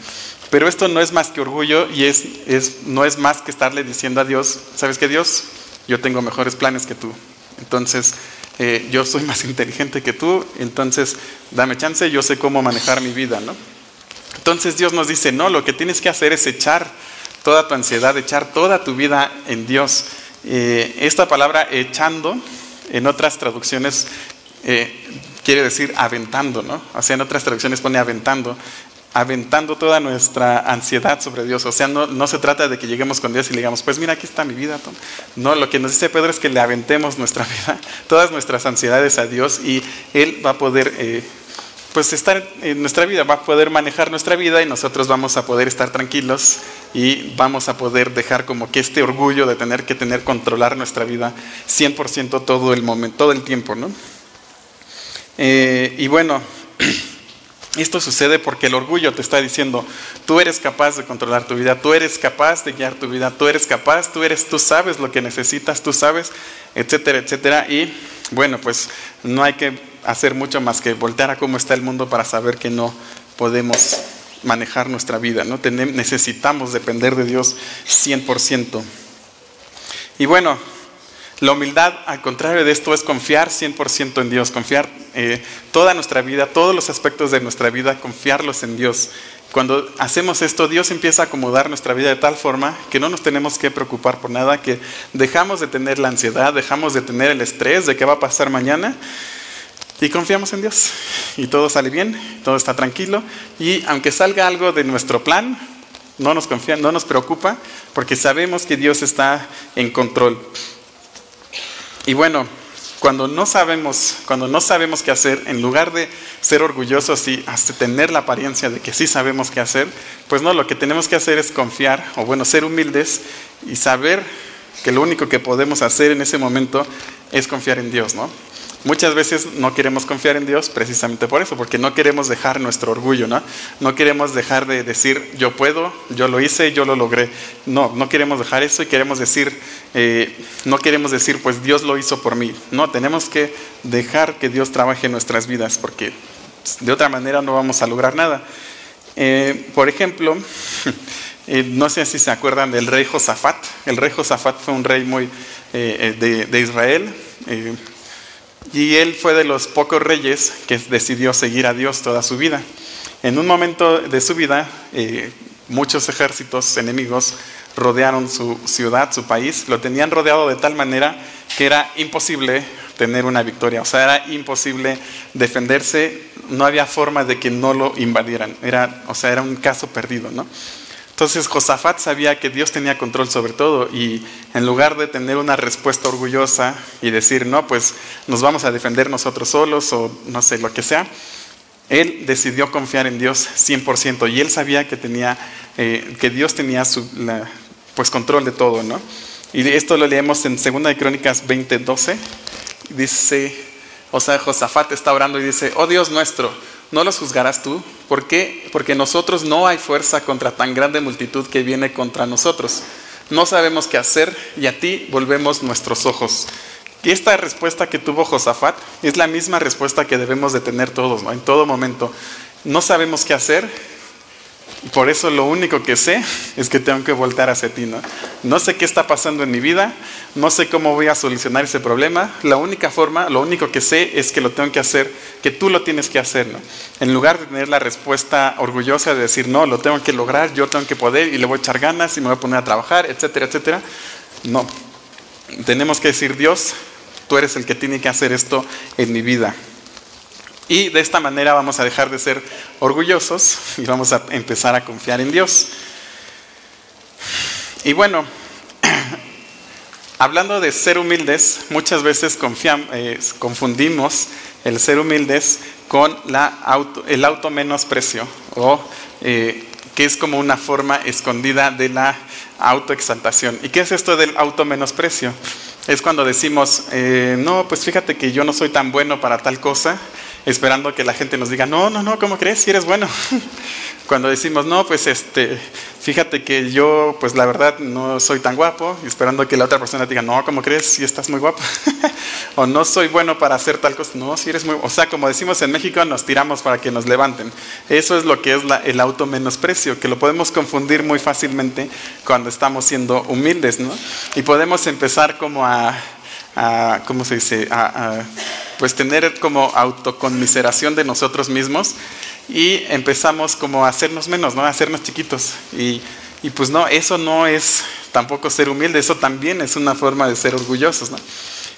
Pero esto no es más que orgullo y es, es, no es más que estarle diciendo a Dios, ¿sabes qué Dios? Yo tengo mejores planes que tú. Entonces, eh, yo soy más inteligente que tú, entonces dame chance, yo sé cómo manejar mi vida, ¿no? Entonces Dios nos dice, no, lo que tienes que hacer es echar toda tu ansiedad, echar toda tu vida en Dios. Eh, esta palabra echando, en otras traducciones eh, quiere decir aventando, ¿no? O sea, en otras traducciones pone aventando, aventando toda nuestra ansiedad sobre Dios. O sea, no, no, se trata de que lleguemos con Dios y le digamos, pues mira, aquí está mi vida. Tom. No, lo que nos dice Pedro es que le aventemos nuestra vida, todas nuestras ansiedades a Dios y Él va a poder eh, pues estar en nuestra vida, va a poder manejar nuestra vida y nosotros vamos a poder estar tranquilos y vamos a poder dejar como que este orgullo de tener que tener controlar nuestra vida 100% todo el momento, todo el tiempo, ¿no? Eh, y bueno, esto sucede porque el orgullo te está diciendo, tú eres capaz de controlar tu vida, tú eres capaz de guiar tu vida, tú eres capaz, tú eres, tú sabes lo que necesitas, tú sabes, etcétera, etcétera. Y bueno, pues no hay que hacer mucho más que voltear a cómo está el mundo para saber que no podemos manejar nuestra vida, ¿no? necesitamos depender de Dios 100%. Y bueno, la humildad, al contrario de esto, es confiar 100% en Dios, confiar eh, toda nuestra vida, todos los aspectos de nuestra vida, confiarlos en Dios. Cuando hacemos esto, Dios empieza a acomodar nuestra vida de tal forma que no nos tenemos que preocupar por nada, que dejamos de tener la ansiedad, dejamos de tener el estrés de qué va a pasar mañana y confiamos en Dios. Y todo sale bien, todo está tranquilo. Y aunque salga algo de nuestro plan, no nos confía, no nos preocupa, porque sabemos que Dios está en control. Y bueno, cuando no sabemos, cuando no sabemos qué hacer, en lugar de ser orgullosos y hasta tener la apariencia de que sí sabemos qué hacer, pues no, lo que tenemos que hacer es confiar, o bueno, ser humildes y saber que lo único que podemos hacer en ese momento es confiar en Dios, ¿no? Muchas veces no queremos confiar en Dios precisamente por eso, porque no queremos dejar nuestro orgullo, ¿no? No queremos dejar de decir, yo puedo, yo lo hice, yo lo logré. No, no queremos dejar eso y queremos decir, eh, no queremos decir, pues Dios lo hizo por mí. No, tenemos que dejar que Dios trabaje en nuestras vidas, porque de otra manera no vamos a lograr nada. Eh, por ejemplo, eh, no sé si se acuerdan del rey Josafat. El rey Josafat fue un rey muy de, de, Israel y él fue de los pocos reyes que decidió seguir a Dios toda su vida. En un momento de su vida, eh, muchos ejércitos enemigos rodearon su ciudad, su país, lo tenían rodeado de tal manera que era imposible tener una victoria, o sea, era imposible defenderse, no había forma de que no lo invadieran, era, o sea, era un caso perdido, ¿no? Entonces Josafat sabía que Dios tenía control sobre todo y en lugar de tener una respuesta orgullosa y decir, no, pues nos vamos a defender nosotros solos o no sé, lo que sea, él decidió confiar en Dios 100% y él sabía que, tenía, eh, que Dios tenía su, pues control de todo, ¿no? Y esto lo leemos en 2 de Crónicas 20:12. Dice, o sea, Josafat está orando y dice, oh Dios nuestro, ¿no los juzgarás tú? ¿Por qué? Porque nosotros no hay fuerza contra tan grande multitud que viene contra nosotros. No sabemos qué hacer y a ti volvemos nuestros ojos. Y esta respuesta que tuvo Josafat es la misma respuesta que debemos de tener todos, ¿no? En todo momento. No sabemos qué hacer, por eso lo único que sé es que tengo que voltar hacia ti, ¿no? No sé qué está pasando en mi vida, no sé cómo voy a solucionar ese problema. La única forma, lo único que sé es que lo tengo que hacer, que tú lo tienes que hacer, ¿no? En lugar de tener la respuesta orgullosa de decir, no, lo tengo que lograr, yo tengo que poder y le voy a echar ganas y me voy a poner a trabajar, etcétera, etcétera. No. Tenemos que decir, Dios, tú eres el que tiene que hacer esto en mi vida. Y de esta manera vamos a dejar de ser orgullosos y vamos a empezar a confiar en Dios. Y bueno, hablando de ser humildes, muchas veces eh, confundimos el ser humildes con el auto menosprecio, o eh, que es como una forma escondida de la autoexaltación. ¿Y qué es esto del auto menosprecio? Es cuando decimos, eh, no, pues fíjate que yo no soy tan bueno para tal cosa, esperando que la gente nos diga, no, no, no, ¿cómo crees? Si eres bueno. Cuando decimos, no, pues este, fíjate que yo, pues la verdad, no soy tan guapo, esperando que la otra persona diga, no, ¿cómo crees? Si estás muy guapo. o no soy bueno para hacer tal cosa. No, si eres muy. O sea, como decimos en México, nos tiramos para que nos levanten. Eso es lo que es el auto menosprecio, que lo podemos confundir muy fácilmente cuando estamos siendo humildes, ¿no? Y podemos empezar como a, ¿cómo se dice? a pues tener como autoconmiseración de nosotros mismos y empezamos como a hacernos menos, ¿no? A hacernos chiquitos. Y, y, pues no, eso no es tampoco ser humilde, eso también es una forma de ser orgullosos, ¿no?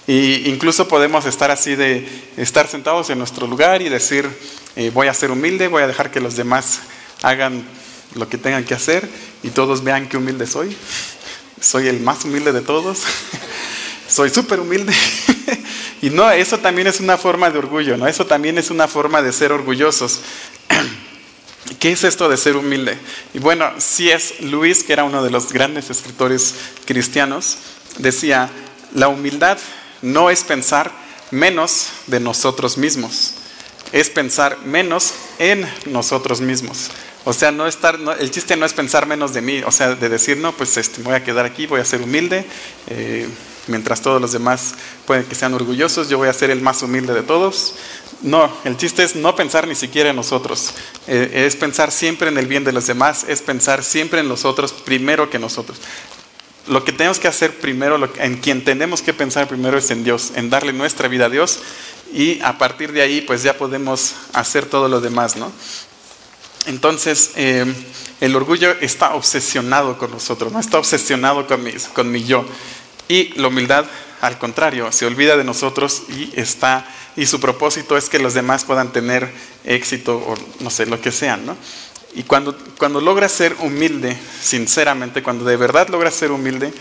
Y incluso podemos estar así de estar sentados en nuestro lugar y decir, eh, voy a ser humilde, voy a dejar que los demás hagan lo que tengan que hacer y todos vean qué humilde soy. Soy el más humilde de todos. soy súper humilde. Y no, eso también es una forma de orgullo, ¿no? Eso también es una forma de ser orgullosos. ¿Qué es esto de ser humilde? Y bueno, si es Luis, que era uno de los grandes escritores cristianos, decía, la humildad no es pensar menos de nosotros mismos, es pensar menos en nosotros mismos. O sea, no estar, el chiste no es pensar menos de mí, o sea, de decir, no, pues este, voy a quedar aquí, voy a ser humilde. Eh, mientras todos los demás pueden que sean orgullosos, yo voy a ser el más humilde de todos. No, el chiste es no pensar ni siquiera en nosotros, eh, es pensar siempre en el bien de los demás, es pensar siempre en los otros primero que nosotros. Lo que tenemos que hacer primero, en quien tenemos que pensar primero es en Dios, en darle nuestra vida a Dios y a partir de ahí pues ya podemos hacer todo lo demás, ¿no? Entonces, eh, el orgullo está obsesionado con nosotros, no está obsesionado con con mi yo. Y la humildad, al contrario, se olvida de nosotros y está y su propósito es que los demás puedan tener éxito o no sé, lo que sean, ¿no? Y cuando, cuando logras ser humilde, sinceramente, cuando de verdad logras ser humilde,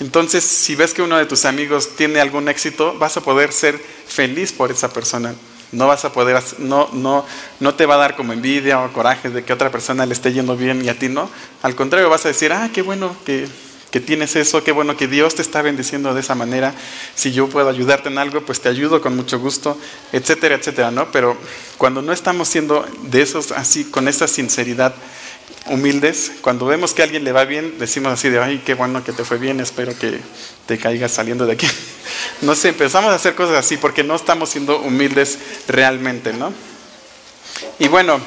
entonces si ves que uno de tus amigos tiene algún éxito, vas a poder ser feliz por esa persona. No vas a poder, no, no, no te va a dar como envidia o coraje de que otra persona le esté yendo bien y a ti no. Al contrario, vas a decir, ah, qué bueno que que tienes eso, qué bueno que Dios te está bendiciendo de esa manera. Si yo puedo ayudarte en algo, pues te ayudo con mucho gusto, etcétera, etcétera, ¿no? Pero cuando no estamos siendo de esos así, con esa sinceridad, humildes, cuando vemos que a alguien le va bien, decimos así de, ay, qué bueno que te fue bien, espero que te caigas saliendo de aquí. No sé, empezamos a hacer cosas así porque no estamos siendo humildes realmente, ¿no? Y bueno,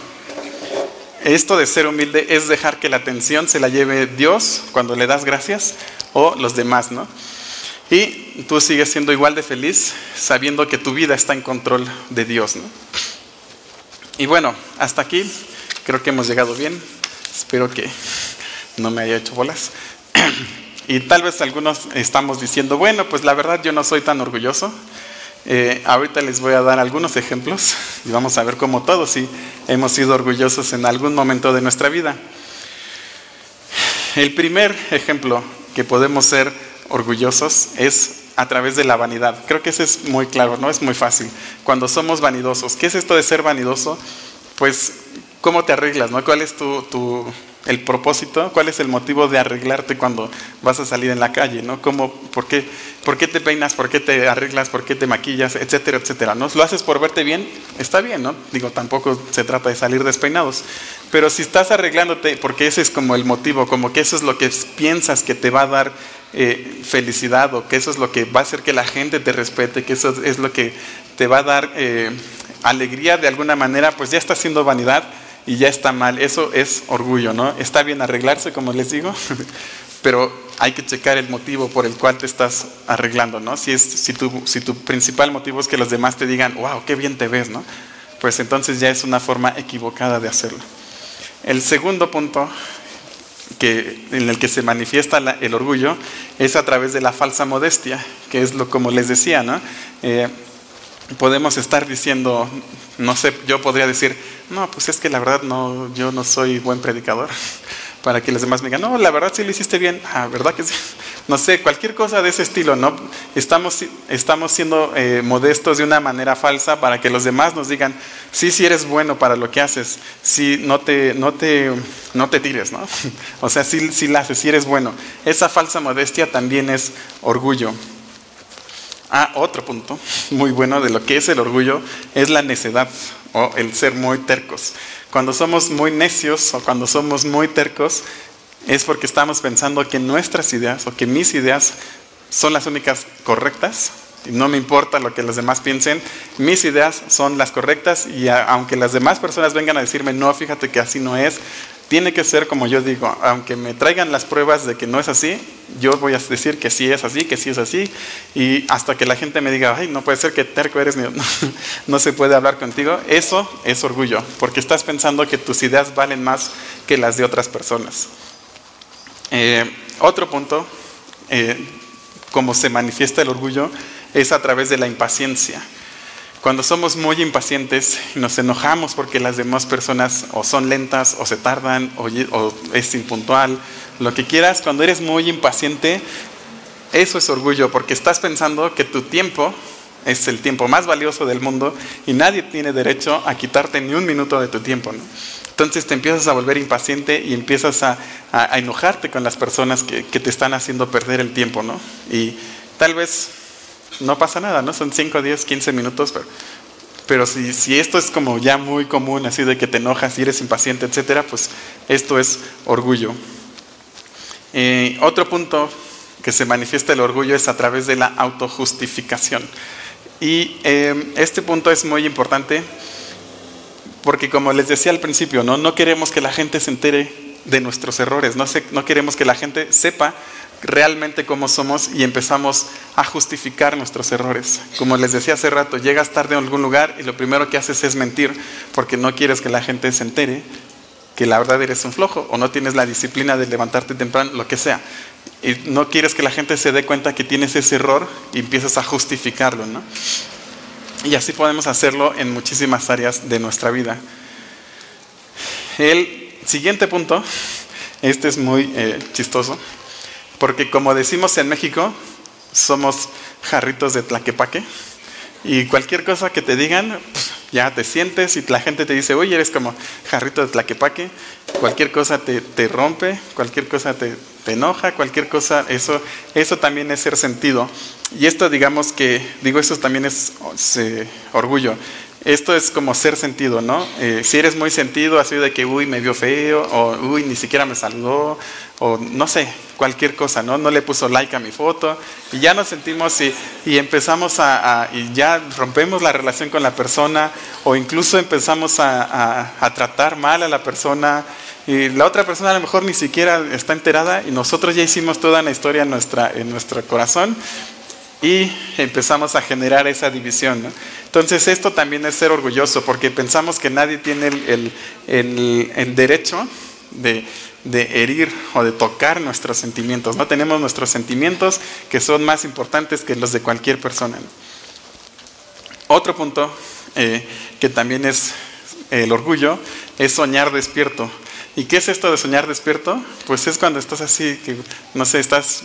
esto de ser humilde es dejar que la atención se la lleve Dios cuando le das gracias o los demás, ¿no? Y tú sigues siendo igual de feliz sabiendo que tu vida está en control de Dios, ¿no? Y bueno, hasta aquí creo que hemos llegado bien. Espero que no me haya hecho bolas. y tal vez algunos estamos diciendo, bueno, pues la verdad yo no soy tan orgulloso. Eh, ahorita les voy a dar algunos ejemplos y vamos a ver cómo todos sí hemos sido orgullosos en algún momento de nuestra vida. El primer ejemplo que podemos ser orgullosos es a través de la vanidad. Creo que ese es muy claro, ¿no? Es muy fácil. Cuando somos vanidosos, ¿qué es esto de ser vanidoso? Pues, ¿cómo te arreglas, no? ¿Cuál es tu, tu el propósito, cuál es el motivo de arreglarte cuando vas a salir en la calle, ¿no? ¿Cómo, por, qué, ¿Por qué te peinas? ¿Por qué te arreglas? ¿Por qué te maquillas? Etcétera, etcétera, ¿no? ¿Lo haces por verte bien? Está bien, ¿no? Digo, tampoco se trata de salir despeinados. Pero si estás arreglándote, porque ese es como el motivo, como que eso es lo que piensas que te va a dar eh, felicidad o que eso es lo que va a hacer que la gente te respete, que eso es lo que te va a dar eh, alegría de alguna manera, pues ya está siendo vanidad y ya está mal. Eso es orgullo, ¿no? Está bien arreglarse, como les digo, pero hay que checar el motivo por el cual te estás arreglando, ¿no? Si, es, si, tu, si tu principal motivo es que los demás te digan, wow, qué bien te ves, ¿no? Pues entonces ya es una forma equivocada de hacerlo. El segundo punto que, en el que se manifiesta el orgullo es a través de la falsa modestia, que es lo como les decía, ¿no? Eh, podemos estar diciendo, no sé, yo podría decir, no, pues es que la verdad no, yo no soy buen predicador. Para que los demás me digan, no, la verdad sí lo hiciste bien. Ah, ¿verdad que sí? No sé, cualquier cosa de ese estilo, ¿no? Estamos, estamos siendo eh, modestos de una manera falsa para que los demás nos digan, sí, sí eres bueno para lo que haces, sí, no te, no te, no te tires, ¿no? O sea, sí, sí la haces, sí eres bueno. Esa falsa modestia también es orgullo. Ah, otro punto muy bueno de lo que es el orgullo es la necedad o el ser muy tercos. Cuando somos muy necios o cuando somos muy tercos es porque estamos pensando que nuestras ideas o que mis ideas son las únicas correctas y no me importa lo que los demás piensen, mis ideas son las correctas y aunque las demás personas vengan a decirme, no, fíjate que así no es, tiene que ser como yo digo, aunque me traigan las pruebas de que no es así, yo voy a decir que sí es así, que sí es así, y hasta que la gente me diga, ay, no puede ser que terco eres, no, no se puede hablar contigo, eso es orgullo, porque estás pensando que tus ideas valen más que las de otras personas. Eh, otro punto, eh, como se manifiesta el orgullo, es a través de la impaciencia. Cuando somos muy impacientes nos enojamos porque las demás personas o son lentas o se tardan o, es impuntual, lo que quieras, cuando eres muy impaciente, eso es orgullo porque estás pensando que tu tiempo es el tiempo más valioso del mundo y nadie tiene derecho a quitarte ni un minuto de tu tiempo. Entonces te empiezas a volver impaciente y empiezas a, enojarte con las personas que, que, te están haciendo perder el tiempo. ¿no? Y tal vez no pasa nada, ¿no? Son 5, 10, 15 minutos, pero, pero si, si, esto es como ya muy común, así de que te enojas y eres impaciente, etcétera, pues esto es orgullo. Eh, otro punto que se manifiesta el orgullo es a través de la autojustificación. Y eh, este punto es muy importante porque como les decía al principio, ¿no? no queremos que la gente se entere de nuestros errores, no, no queremos que la gente sepa realmente cómo somos y empezamos a justificar nuestros errores. Como les decía hace rato, llegas tarde a algún lugar y lo primero que haces es mentir porque no quieres que la gente se entere que la verdad eres un flojo o no tienes la disciplina de levantarte temprano, lo que sea. Y no quieres que la gente se dé cuenta que tienes ese error y empiezas a justificarlo, ¿no? Y así podemos hacerlo en muchísimas áreas de nuestra vida. El siguiente punto, este es muy eh, chistoso, porque como decimos en México, somos jarritos de tlaquepaque. Y cualquier cosa que te digan, ya te sientes y la gente te dice, oye, eres como jarrito de tlaquepaque. Cualquier cosa te, rompe, cualquier cosa te, enoja, cualquier cosa, eso, eso también es ser sentido. Y esto digamos que, digo, eso también es orgullo. Esto es como ser sentido, ¿no? Eh, si eres muy sentido, así de que, uy, me vio feo, o uy, ni siquiera me saludó, o no sé, cualquier cosa, ¿no? No le puso like a mi foto, y ya nos sentimos y, y empezamos a, y ya rompemos la relación con la persona, o incluso empezamos a, a, tratar mal a la persona, y la otra persona a lo mejor ni siquiera está enterada, y nosotros ya hicimos toda una historia en, nuestra, en nuestro corazón, y empezamos a generar esa división. ¿no? Entonces esto también es ser orgulloso porque pensamos que nadie tiene el, el, el, derecho de, de, herir o de tocar nuestros sentimientos. No tenemos nuestros sentimientos que son más importantes que los de cualquier persona. Otro punto eh, que también es el orgullo es soñar despierto. ¿Y qué es esto de soñar despierto? Pues es cuando estás así, que no sé, estás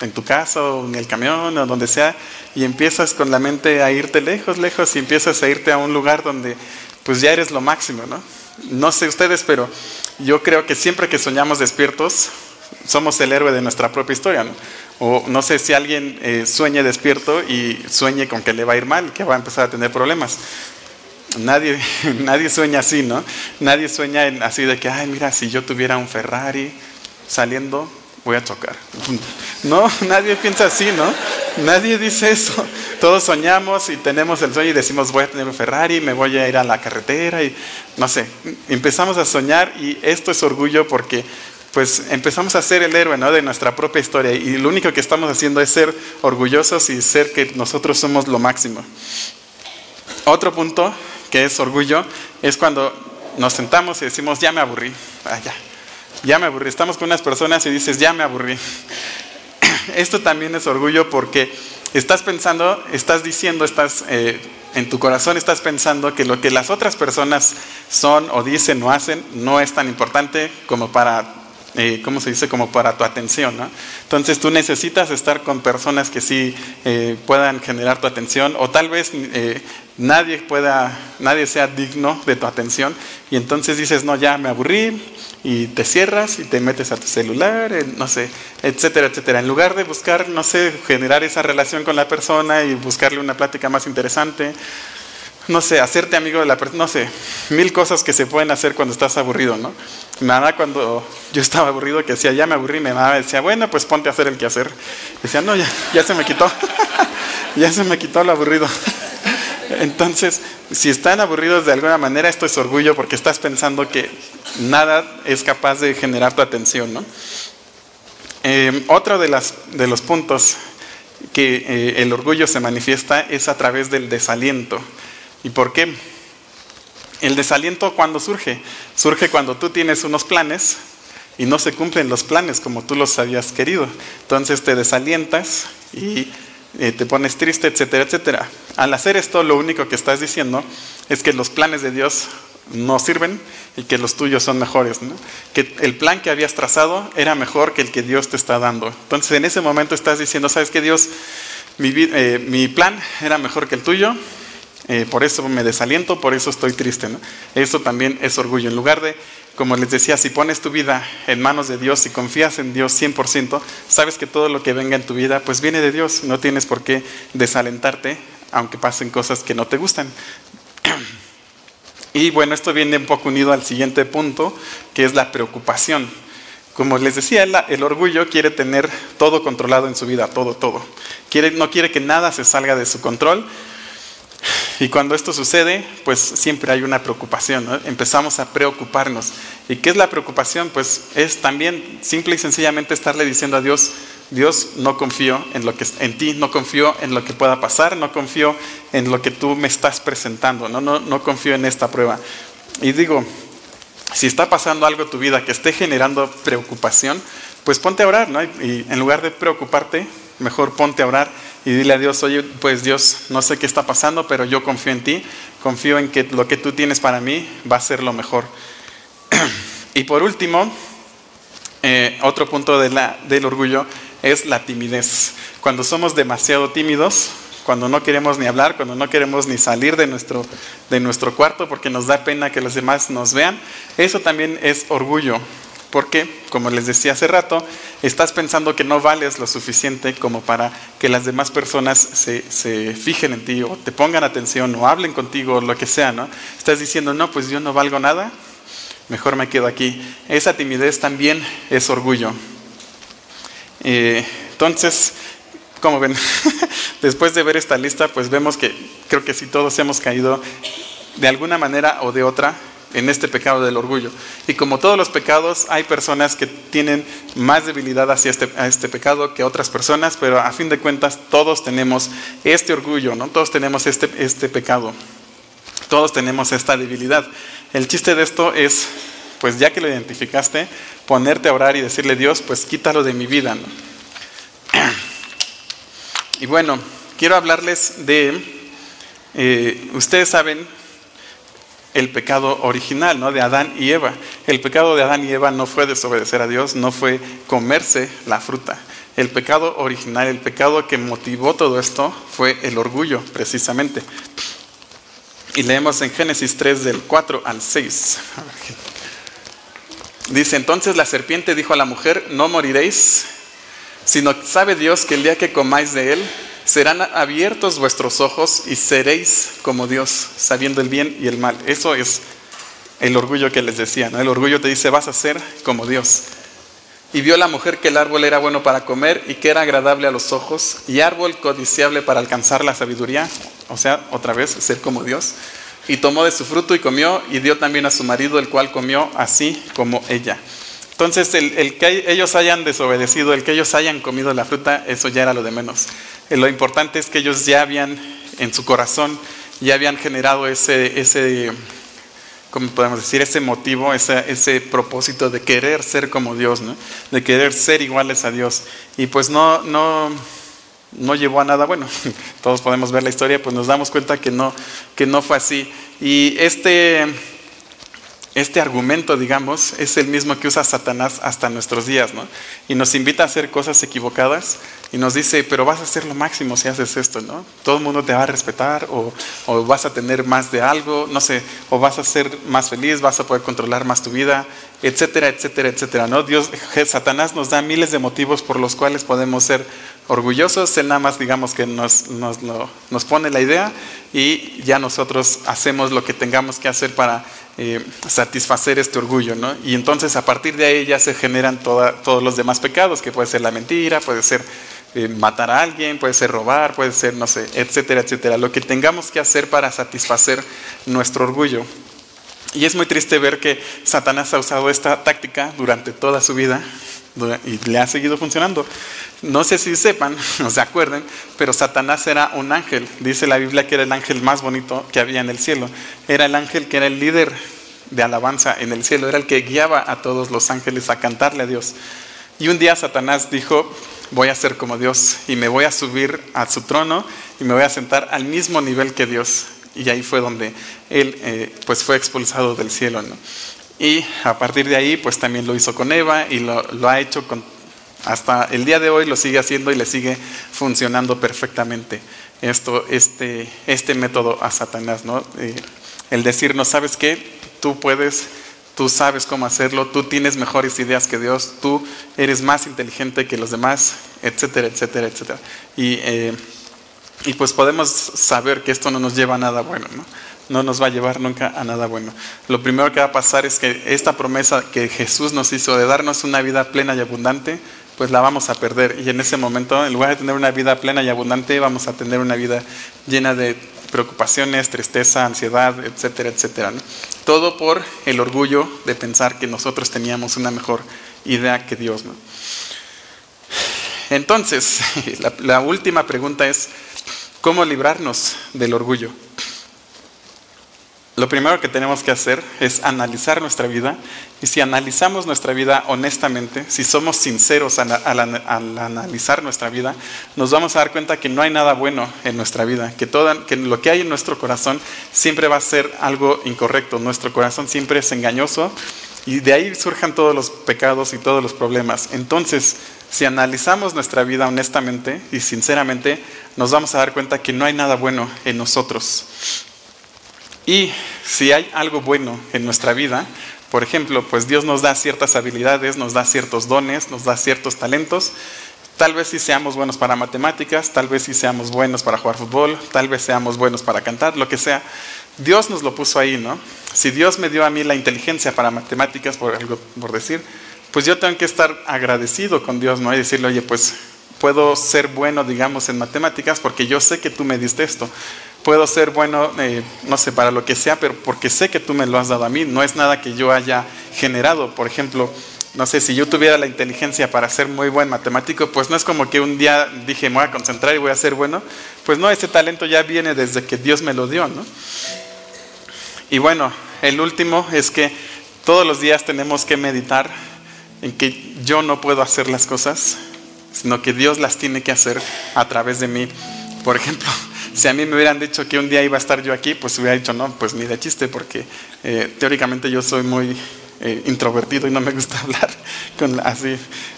en tu casa o en el camión o donde sea y empiezas con la mente a irte lejos, lejos y empiezas a irte a un lugar donde pues ya eres lo máximo, ¿no? No sé ustedes, pero yo creo que siempre que soñamos despiertos somos el héroe de nuestra propia historia, ¿no? O no sé si alguien eh, sueñe despierto y sueñe con que le va a ir mal, que va a empezar a tener problemas. Nadie, nadie sueña así, ¿no? Nadie sueña así de que, ay, mira, si yo tuviera un Ferrari saliendo, voy a chocar. No, nadie piensa así, ¿no? Nadie dice eso. Todos soñamos y tenemos el sueño y decimos, voy a tener un Ferrari, me voy a ir a la carretera y no sé. Empezamos a soñar y esto es orgullo porque pues empezamos a ser el héroe ¿no? de nuestra propia historia y lo único que estamos haciendo es ser orgullosos y ser que nosotros somos lo máximo. Otro punto que es orgullo es cuando nos sentamos y decimos, ya me aburrí, ah, ya me aburrí. Estamos con unas personas y dices, ya me aburrí. Esto también es orgullo porque estás pensando, estás diciendo, estás eh, en tu corazón, estás pensando que lo que las otras personas son o dicen o hacen no es tan importante como para eh, ¿cómo se dice? Como para tu atención, ¿no? Entonces tú necesitas estar con personas que sí eh, puedan generar tu atención o tal vez eh, nadie pueda, nadie sea digno de tu atención y entonces dices, no, ya me aburrí y te cierras y te metes a tu celular, no sé, etcétera, etcétera. En lugar de buscar, no sé, generar esa relación con la persona y buscarle una plática más interesante, no sé, hacerte amigo de la persona, no sé, mil cosas que se pueden hacer cuando estás aburrido, ¿no? Nada, cuando yo estaba aburrido, que decía, ya me aburrí, mi mamá decía, bueno, pues ponte a hacer el que hacer. Decía, no, ya, ya se me quitó, ya se me quitó lo aburrido. Entonces, si están aburridos de alguna manera, esto es orgullo porque estás pensando que nada es capaz de generar tu atención, ¿no? Eh, otro de, las, de los puntos que eh, el orgullo se manifiesta es a través del desaliento. ¿Y por qué? El desaliento cuando surge, surge cuando tú tienes unos planes y no se cumplen los planes como tú los habías querido. Entonces te desalientas y eh, te pones triste, etcétera, etcétera. Al hacer esto, lo único que estás diciendo es que los planes de Dios no sirven y que los tuyos son mejores. Que el plan que habías trazado era mejor que el que Dios te está dando. Entonces en ese momento estás diciendo, ¿sabes qué Dios? Mi, eh, mi plan era mejor que el tuyo, eh, por eso me desaliento, por eso estoy triste. ¿no? Eso también es orgullo. En lugar de, como les decía, si pones tu vida en manos de Dios y confías en Dios 100%, sabes que todo lo que venga en tu vida, pues viene de Dios. No tienes por qué desalentarte, aunque pasen cosas que no te gustan. Y bueno, esto viene un poco unido al siguiente punto, que es la preocupación. Como les decía, el, orgullo quiere tener todo controlado en su vida, todo, todo. Quiere, no quiere que nada se salga de su control y cuando esto sucede, pues siempre hay una preocupación, empezamos a preocuparnos. ¿Y qué es la preocupación? Pues es también simple y sencillamente estarle diciendo a Dios, Dios, no confío en, lo que, en ti, no confío en lo que pueda pasar, no confío en lo que tú me estás presentando, no, no, no confío en esta prueba. Y digo, si está pasando algo en tu vida que esté generando preocupación, pues ponte a orar, ¿no? Y en lugar de preocuparte, mejor ponte a orar y dile a Dios, oye, pues Dios, no sé qué está pasando, pero yo confío en ti, confío en que lo que tú tienes para mí va a ser lo mejor. y por último, eh, otro punto de del orgullo es la timidez. Cuando somos demasiado tímidos, cuando no queremos ni hablar, cuando no queremos ni salir de nuestro, de nuestro cuarto porque nos da pena que los demás nos vean, eso también es orgullo. Porque, como les decía hace rato, estás pensando que no vales lo suficiente como para que las demás personas se, fijen en ti o te pongan atención o hablen contigo o lo que sea, ¿no? Estás diciendo, no, pues yo no valgo nada, mejor me quedo aquí. Esa timidez también es orgullo. Eh, entonces, como ven, después de ver esta lista, pues vemos que creo que si todos hemos caído de alguna manera o de otra en este pecado del orgullo. Y como todos los pecados, hay personas que tienen más debilidad hacia este, a este pecado que otras personas, pero a fin de cuentas todos tenemos este orgullo, ¿no? Todos tenemos este, este pecado. Todos tenemos esta debilidad. El chiste de esto es pues ya que lo identificaste, ponerte a orar y decirle, Dios, pues quítalo de mi vida. Y bueno, quiero hablarles de, eh, ustedes saben, el pecado original, ¿no? De Adán y Eva. El pecado de Adán y Eva no fue desobedecer a Dios, no fue comerse la fruta. El pecado original, el pecado que motivó todo esto fue el orgullo, precisamente. Y leemos en Génesis 3 del 4 al 6. Dice, entonces la serpiente dijo a la mujer, no moriréis, sino sabe Dios que el día que comáis de él, serán abiertos vuestros ojos y seréis como Dios, sabiendo el bien y el mal. Eso es el orgullo que les decía. El orgullo te dice, vas a ser como Dios. Y vio la mujer que el árbol era bueno para comer y que era agradable a los ojos y árbol codiciable para alcanzar la sabiduría, o sea, otra vez, ser como Dios. Y tomó de su fruto y comió y dio también a su marido, el cual comió así como ella. Entonces, el, que ellos hayan desobedecido, el que ellos hayan comido la fruta, eso ya era lo de menos. Eh, lo importante es que ellos ya habían, en su corazón, ya habían generado ese, ese ¿cómo podemos decir? Ese motivo, ese, ese propósito de querer ser como Dios, ¿no? de querer ser iguales a Dios. Y pues no, no, no llevó a nada bueno. Todos podemos ver la historia, pues nos damos cuenta que no, que no fue así. Y este este argumento, digamos, es el mismo que usa Satanás hasta nuestros días, ¿no? Y nos invita a hacer cosas equivocadas y nos dice, pero vas a hacer lo máximo si haces esto, ¿no? Todo el mundo te va a respetar o, o, vas a tener más de algo, no sé, o vas a ser más feliz, vas a poder controlar más tu vida, etcétera, etcétera, etcétera, ¿no? Dios, Satanás nos da miles de motivos por los cuales podemos ser orgullosos, Él nada más digamos que nos, nos, nos pone la idea y ya nosotros hacemos lo que tengamos que hacer para eh, satisfacer este orgullo, ¿no? Y entonces a partir de ahí ya se generan todos los demás pecados, que puede ser la mentira, puede ser eh, matar a alguien, puede ser robar, puede ser, no sé, etcétera, etcétera. Lo que tengamos que hacer para satisfacer nuestro orgullo. Y es muy triste ver que Satanás ha usado esta táctica durante toda su vida y le ha seguido funcionando. No sé si sepan o se acuerden, pero Satanás era un ángel. Dice la Biblia que era el ángel más bonito que había en el cielo. Era el ángel que era el líder de alabanza en el cielo. Era el que guiaba a todos los ángeles a cantarle a Dios. Y un día Satanás dijo, voy a ser como Dios y me voy a subir a su trono y me voy a sentar al mismo nivel que Dios. Y ahí fue donde él eh, pues fue expulsado del cielo. Y a partir de ahí, pues también lo hizo con Eva y lo, ha hecho con, hasta el día de hoy, lo sigue haciendo y le sigue funcionando perfectamente esto, este, este método a Satanás, ¿no? Eh, el decir, no sabes qué, tú puedes, tú sabes cómo hacerlo, tú tienes mejores ideas que Dios, tú eres más inteligente que los demás, etcétera, etcétera, etcétera. Y, eh, y pues podemos saber que esto no nos lleva a nada bueno, ¿no? No nos va a llevar nunca a nada bueno. Lo primero que va a pasar es que esta promesa que Jesús nos hizo de darnos una vida plena y abundante, pues la vamos a perder. Y en ese momento, en lugar de tener una vida plena y abundante, vamos a tener una vida llena de preocupaciones, tristeza, ansiedad, etcétera, etcétera. Todo por el orgullo de pensar que nosotros teníamos una mejor idea que Dios. Entonces, la última pregunta es, ¿cómo librarnos del orgullo? Lo primero que tenemos que hacer es analizar nuestra vida y si analizamos nuestra vida honestamente, si somos sinceros al, analizar nuestra vida, nos vamos a dar cuenta que no hay nada bueno en nuestra vida, que, que lo que hay en nuestro corazón siempre va a ser algo incorrecto, nuestro corazón siempre es engañoso y de ahí surjan todos los pecados y todos los problemas. Entonces, si analizamos nuestra vida honestamente y sinceramente, nos vamos a dar cuenta que no hay nada bueno en nosotros. Y si hay algo bueno en nuestra vida, por ejemplo, pues Dios nos da ciertas habilidades, nos da ciertos dones, nos da ciertos talentos. Tal vez sí seamos buenos para matemáticas, tal vez sí seamos buenos para jugar fútbol, tal vez seamos buenos para cantar, lo que sea. Dios nos lo puso ahí, ¿no? Si Dios me dio a mí la inteligencia para matemáticas, por algo por decir, pues yo tengo que estar agradecido con Dios, ¿no? Y decirle, oye, pues puedo ser bueno, digamos, en matemáticas porque yo sé que tú me diste esto puedo ser bueno, eh, no sé, para lo que sea, pero porque sé que tú me lo has dado a mí, no es nada que yo haya generado. Por ejemplo, no sé, si yo tuviera la inteligencia para ser muy buen matemático, pues no es como que un día dije, me voy a concentrar y voy a ser bueno. Pues no, ese talento ya viene desde que Dios me lo dio, ¿no? Y bueno, el último es que Todos los días tenemos que meditar en que yo no puedo hacer las cosas, sino que Dios las tiene que hacer a través de mí. Por ejemplo, si a mí me hubieran dicho que un día iba a estar yo aquí, pues hubiera dicho, no, pues ni de chiste, porque eh, teóricamente yo soy muy eh, introvertido y no me gusta hablar con, así.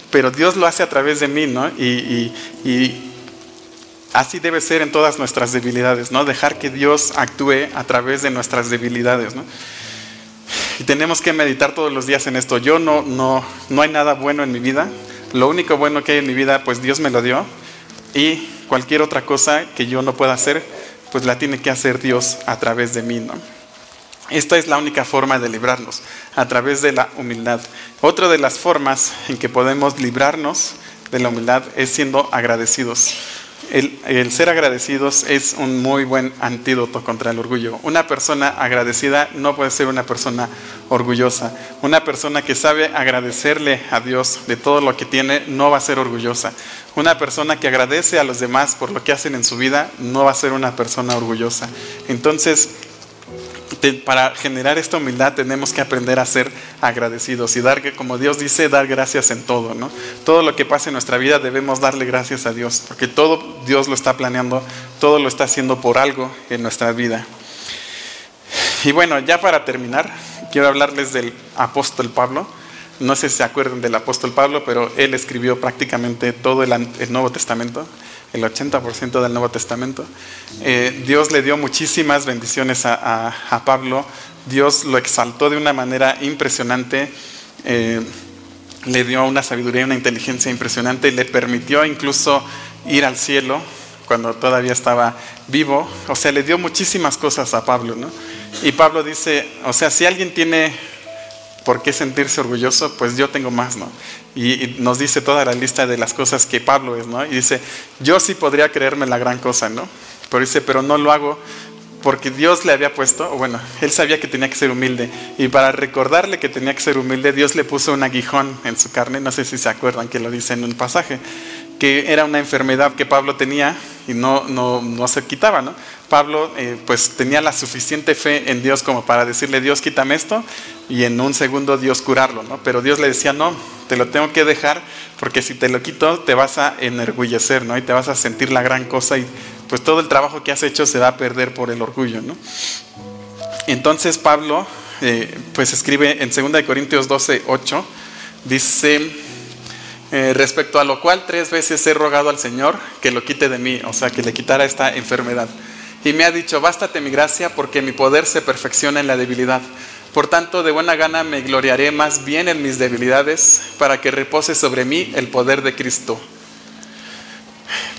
Pero Dios lo hace a través de mí, ¿no? Y, y, así debe ser en todas nuestras debilidades, ¿no? Dejar que Dios actúe a través de nuestras debilidades, ¿no? Y tenemos que meditar todos los días en esto. Yo no, no, no hay nada bueno en mi vida. Lo único bueno que hay en mi vida, pues Dios me lo dio. Y cualquier otra cosa que yo no pueda hacer, pues la tiene que hacer Dios a través de mí, ¿no? Esta es la única forma de librarnos, a través de la humildad. Otra de las formas en que podemos librarnos de la humildad es siendo agradecidos. El, ser agradecidos es un muy buen antídoto contra el orgullo. Una persona agradecida no puede ser una persona orgullosa. Una persona que sabe agradecerle a Dios de todo lo que tiene no va a ser orgullosa. Una persona que agradece a los demás por lo que hacen en su vida no va a ser una persona orgullosa. Entonces, para generar esta humildad tenemos que aprender a ser agradecidos y dar, como Dios dice, dar gracias en todo. ¿no? Todo lo que pasa en nuestra vida debemos darle gracias a Dios, porque todo Dios lo está planeando, todo lo está haciendo por algo en nuestra vida. Y bueno, ya para terminar, quiero hablarles del apóstol Pablo. No sé si se acuerdan del apóstol Pablo, pero él escribió prácticamente todo el Nuevo Testamento el 80% del Nuevo Testamento. Eh, Dios le dio muchísimas bendiciones a, Pablo, Dios lo exaltó de una manera impresionante, eh, le dio una sabiduría y una inteligencia impresionante, le permitió incluso ir al cielo cuando todavía estaba vivo, o sea, le dio muchísimas cosas a Pablo, ¿no? Y Pablo dice, o sea, si alguien tiene por qué sentirse orgulloso, pues yo tengo más, ¿no? Y, nos dice toda la lista de las cosas que Pablo es, ¿no? Y dice, yo sí podría creerme la gran cosa, ¿no? Pero dice, pero no lo hago porque Dios le había puesto, o bueno, él sabía que tenía que ser humilde, y para recordarle que tenía que ser humilde, Dios le puso un aguijón en su carne, no sé si se acuerdan que lo dice en un pasaje, que era una enfermedad que Pablo tenía y no, no, no se quitaba, ¿no? Pablo eh, pues tenía la suficiente fe en Dios como para decirle, Dios quítame esto, y en un segundo Dios curarlo, ¿no? Pero Dios le decía, no, te lo tengo que dejar, porque si te lo quito te vas a enorgullecer, ¿no? Y te vas a sentir la gran cosa y pues todo el trabajo que has hecho se va a perder por el orgullo, ¿no? Entonces Pablo eh, pues escribe en 2 Corintios 12, 8, dice, eh, respecto a lo cual tres veces he rogado al Señor que lo quite de mí, o sea, que le quitara esta enfermedad. Y me ha dicho, bástate mi gracia porque mi poder se perfecciona en la debilidad. Por tanto, de buena gana me gloriaré más bien en mis debilidades para que repose sobre mí el poder de Cristo.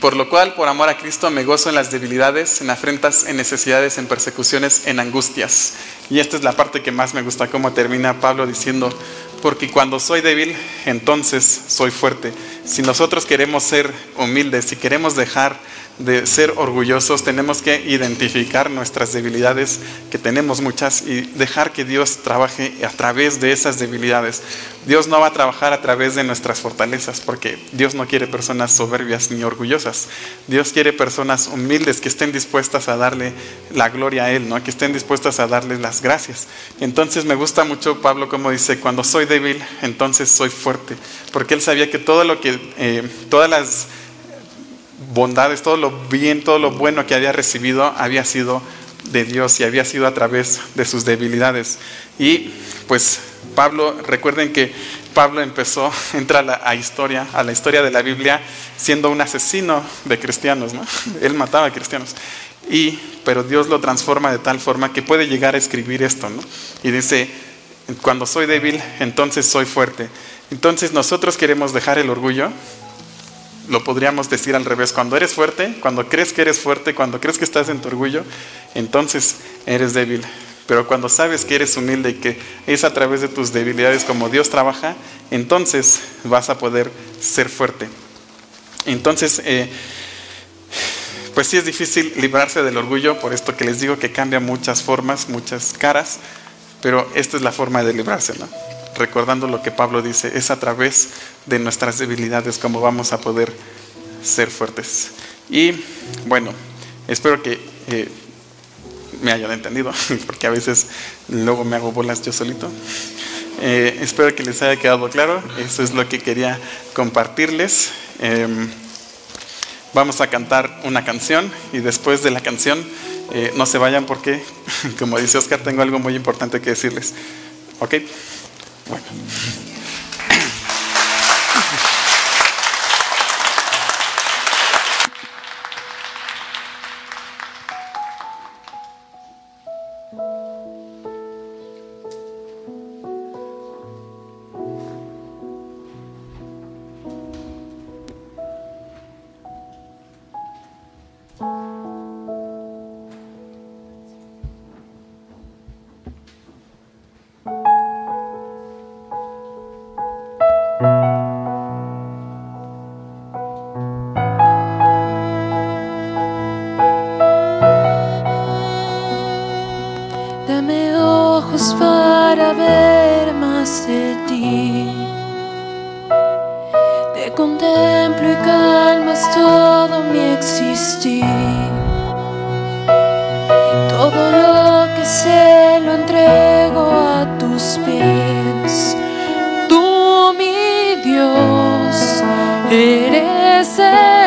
Por lo cual, por amor a Cristo, me gozo en las debilidades, en afrentas, en necesidades, en persecuciones, en angustias. Y esta es la parte que más me gusta, cómo termina Pablo diciendo, porque cuando soy débil, entonces soy fuerte. Si nosotros queremos ser humildes, si queremos dejar de ser orgullosos, tenemos que identificar nuestras debilidades, que tenemos muchas, y dejar que Dios trabaje a través de esas debilidades. Dios no va a trabajar a través de nuestras fortalezas, porque Dios no quiere personas soberbias ni orgullosas. Dios quiere personas humildes que estén dispuestas a darle la gloria a Él, ¿no? que estén dispuestas a darle las gracias. Entonces me gusta mucho Pablo como dice, cuando soy débil, entonces soy fuerte, porque Él sabía que todo lo que, eh, todas las bondades, todo lo bien, todo lo bueno que había recibido había sido de Dios y había sido a través de sus debilidades. Y pues Pablo, recuerden que Pablo empezó, entra a la historia, a la historia de la Biblia, siendo un asesino de cristianos, ¿no? Él mataba a cristianos. Y, pero Dios lo transforma de tal forma que puede llegar a escribir esto, ¿no? Y dice, cuando soy débil, entonces soy fuerte. Entonces nosotros queremos dejar el orgullo, lo podríamos decir al revés. Cuando eres fuerte, cuando crees que eres fuerte, cuando crees que estás en tu orgullo, entonces eres débil. Pero cuando sabes que eres humilde y que es a través de tus debilidades como Dios trabaja, entonces vas a poder ser fuerte. Entonces, eh, pues sí es difícil librarse del orgullo, por esto que les digo que cambia muchas formas, muchas caras, pero esta es la forma de librarse, ¿no? Recordando lo que Pablo dice, es a través de nuestras debilidades como vamos a poder ser fuertes. Y bueno, espero que eh, me hayan entendido, porque a veces luego me hago bolas yo solito. Eh, espero que les haya quedado claro. Eso es lo que quería compartirles. Em, vamos a cantar una canción y después de la canción eh, no se vayan porque, como dice Oscar, tengo algo muy importante que decirles. ¿Ok? Fuck. say.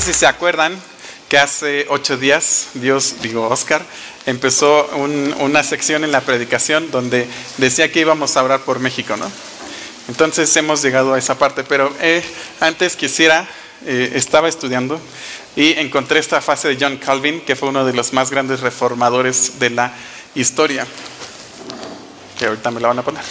Sé si se acuerdan que hace ocho días Dios, digo Oscar, empezó una sección en la predicación donde decía que íbamos a orar por México, ¿no? Entonces hemos llegado a esa parte, pero eh, antes quisiera, eh, estaba estudiando y encontré esta fase de John Calvin, que fue uno de los más grandes reformadores de la historia, que ahorita me la van a poner.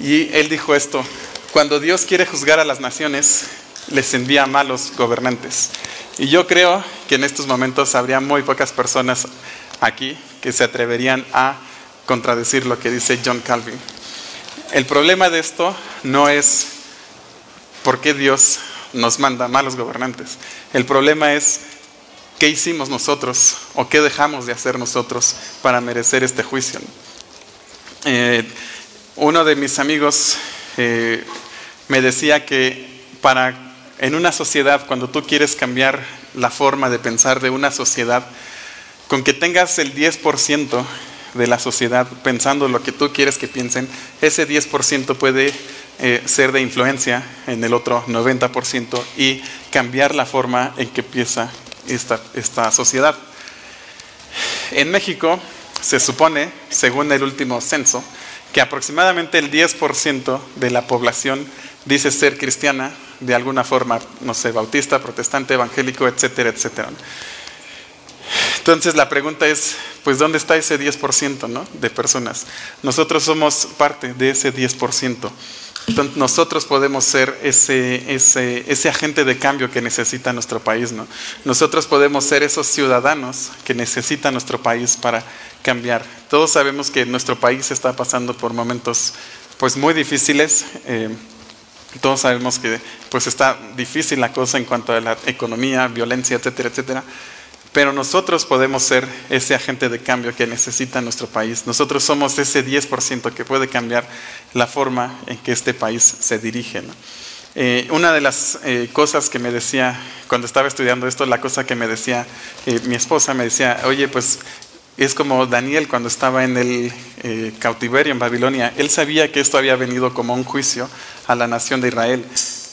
Y él dijo esto, cuando Dios quiere juzgar a las naciones, les envía malos gobernantes. Y yo creo que en estos momentos habría muy pocas personas aquí que se atreverían a contradecir lo que dice John Calvin. El problema de esto no es por qué Dios nos manda malos gobernantes. El problema es qué hicimos nosotros o qué dejamos de hacer nosotros para merecer este juicio. Eh, uno de mis amigos eh, me decía que para en una sociedad, cuando tú quieres cambiar la forma de pensar de una sociedad, con que tengas el 10% de la sociedad pensando lo que tú quieres que piensen, ese 10% puede eh, ser de influencia en el otro 90% y cambiar la forma en que piensa esta, esta sociedad. En México se supone, según el último censo, que aproximadamente el 10% de la población dice ser cristiana de alguna forma, no sé, bautista, protestante, evangélico, etcétera, etcétera. Entonces la pregunta es, pues ¿dónde está ese 10% ¿no? de personas? Nosotros somos parte de ese 10%. Entonces nosotros podemos ser ese, ese, ese, agente de cambio que necesita nuestro país. ¿no? Nosotros podemos ser esos ciudadanos que necesita nuestro país para cambiar. Todos sabemos que nuestro país está pasando por momentos pues, muy difíciles. Eh, todos sabemos que pues, está difícil la cosa en cuanto a la economía, violencia, etcétera, etcétera. Pero nosotros podemos ser ese agente de cambio que necesita nuestro país. Nosotros somos ese 10% que puede cambiar la forma en que este país se dirige. Eh, una de las eh, cosas que me decía cuando estaba estudiando esto, la cosa que me decía eh, mi esposa, me decía, oye, pues es como Daniel cuando estaba en el cautiverio en Babilonia. Él sabía que esto había venido como un juicio a la nación de Israel.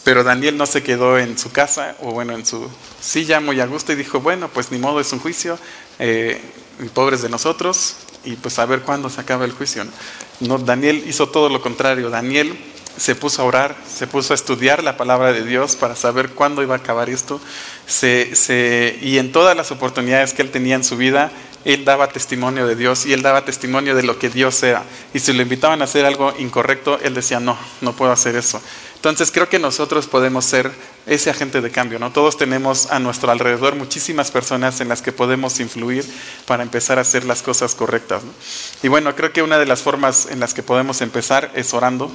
Pero Daniel no se quedó en su casa o bueno, en su silla muy a gusto y dijo, bueno, pues ni modo, es un juicio, eh, pobres de nosotros y pues a ver cuándo se acaba el juicio. No, Daniel hizo todo lo contrario. Daniel se puso a orar, se puso a estudiar la palabra de Dios para saber cuándo iba a acabar esto. Se, y en todas las oportunidades que él tenía en su vida, él daba testimonio de Dios y él daba testimonio de lo que Dios era. Y si lo invitaban a hacer algo incorrecto, él decía, no, no puedo hacer eso. Entonces creo que nosotros podemos ser ese agente de cambio, ¿no? Todos tenemos a nuestro alrededor muchísimas personas en las que podemos influir para empezar a hacer las cosas correctas. Y bueno, creo que una de las formas en las que podemos empezar es orando.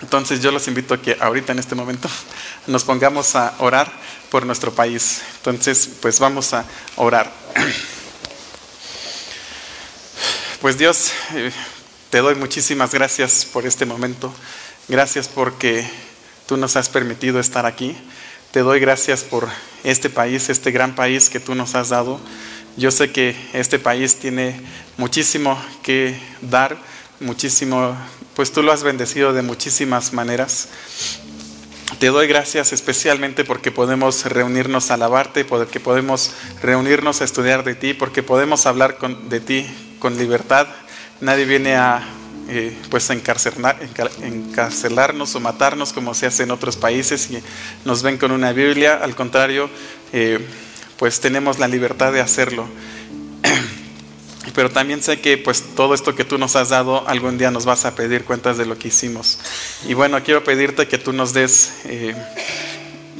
Entonces yo los invito a que ahorita en este momento nos pongamos a orar por nuestro país. Entonces, pues vamos a orar. Pues Dios, eh, te doy muchísimas gracias por este momento. Gracias porque tú nos has permitido estar aquí. Te doy gracias por este país, este gran país que tú nos has dado. Yo sé que este país tiene muchísimo que dar, muchísimo, pues tú lo has bendecido de muchísimas maneras. Te doy gracias especialmente porque podemos reunirnos a alabarte, porque podemos reunirnos a estudiar de ti, porque podemos hablar de ti con libertad. Nadie viene a eh, pues encarcelar, encarcelarnos o matarnos como se hace en otros países y nos ven con una Biblia, al contrario, eh, pues tenemos la libertad de hacerlo. Pero también sé que pues todo esto que tú nos has dado, algún día nos vas a pedir cuentas de lo que hicimos. Y bueno, quiero pedirte que tú nos des eh,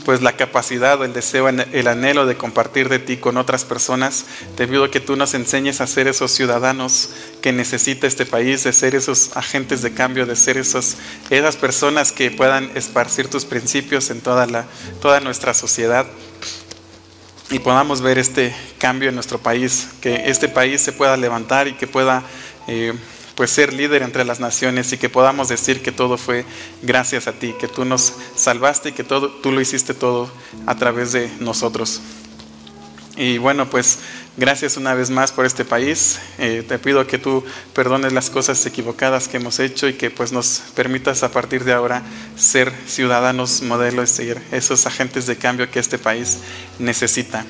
pues la capacidad, el deseo, el anhelo de compartir de ti con otras personas. Te pido que tú nos enseñes a ser esos ciudadanos que necesita este país, de ser esos agentes de cambio, de ser esos, esas personas que puedan esparcir tus principios en toda, la, toda nuestra sociedad y podamos ver este cambio en nuestro país, que este país se pueda levantar y que pueda... Eh, pues ser líder entre las naciones y que podamos decir que todo fue gracias a ti, que tú nos salvaste y que todo, tú lo hiciste todo a través de nosotros. Y bueno, pues Gracias una vez más por este país. Eh, te pido que tú perdones las cosas equivocadas que hemos hecho y que pues nos permitas a partir de ahora ser ciudadanos modelos y seguir esos agentes de cambio que este país necesita.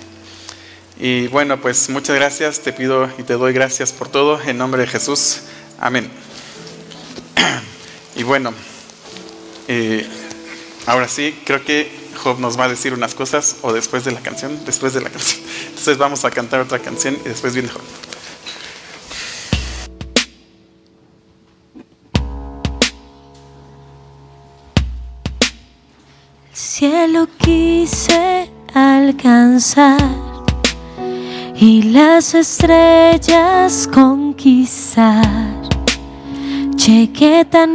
Y bueno, pues muchas gracias. Te pido y te doy gracias por todo. En nombre de Jesús. Amén. Y bueno, eh, ahora sí, creo que Job nos va a decir unas cosas o después de la canción, después de la canción. Entonces vamos a cantar otra canción y después viene Job. El cielo quise alcanzar y las estrellas conquistar. Llegué tan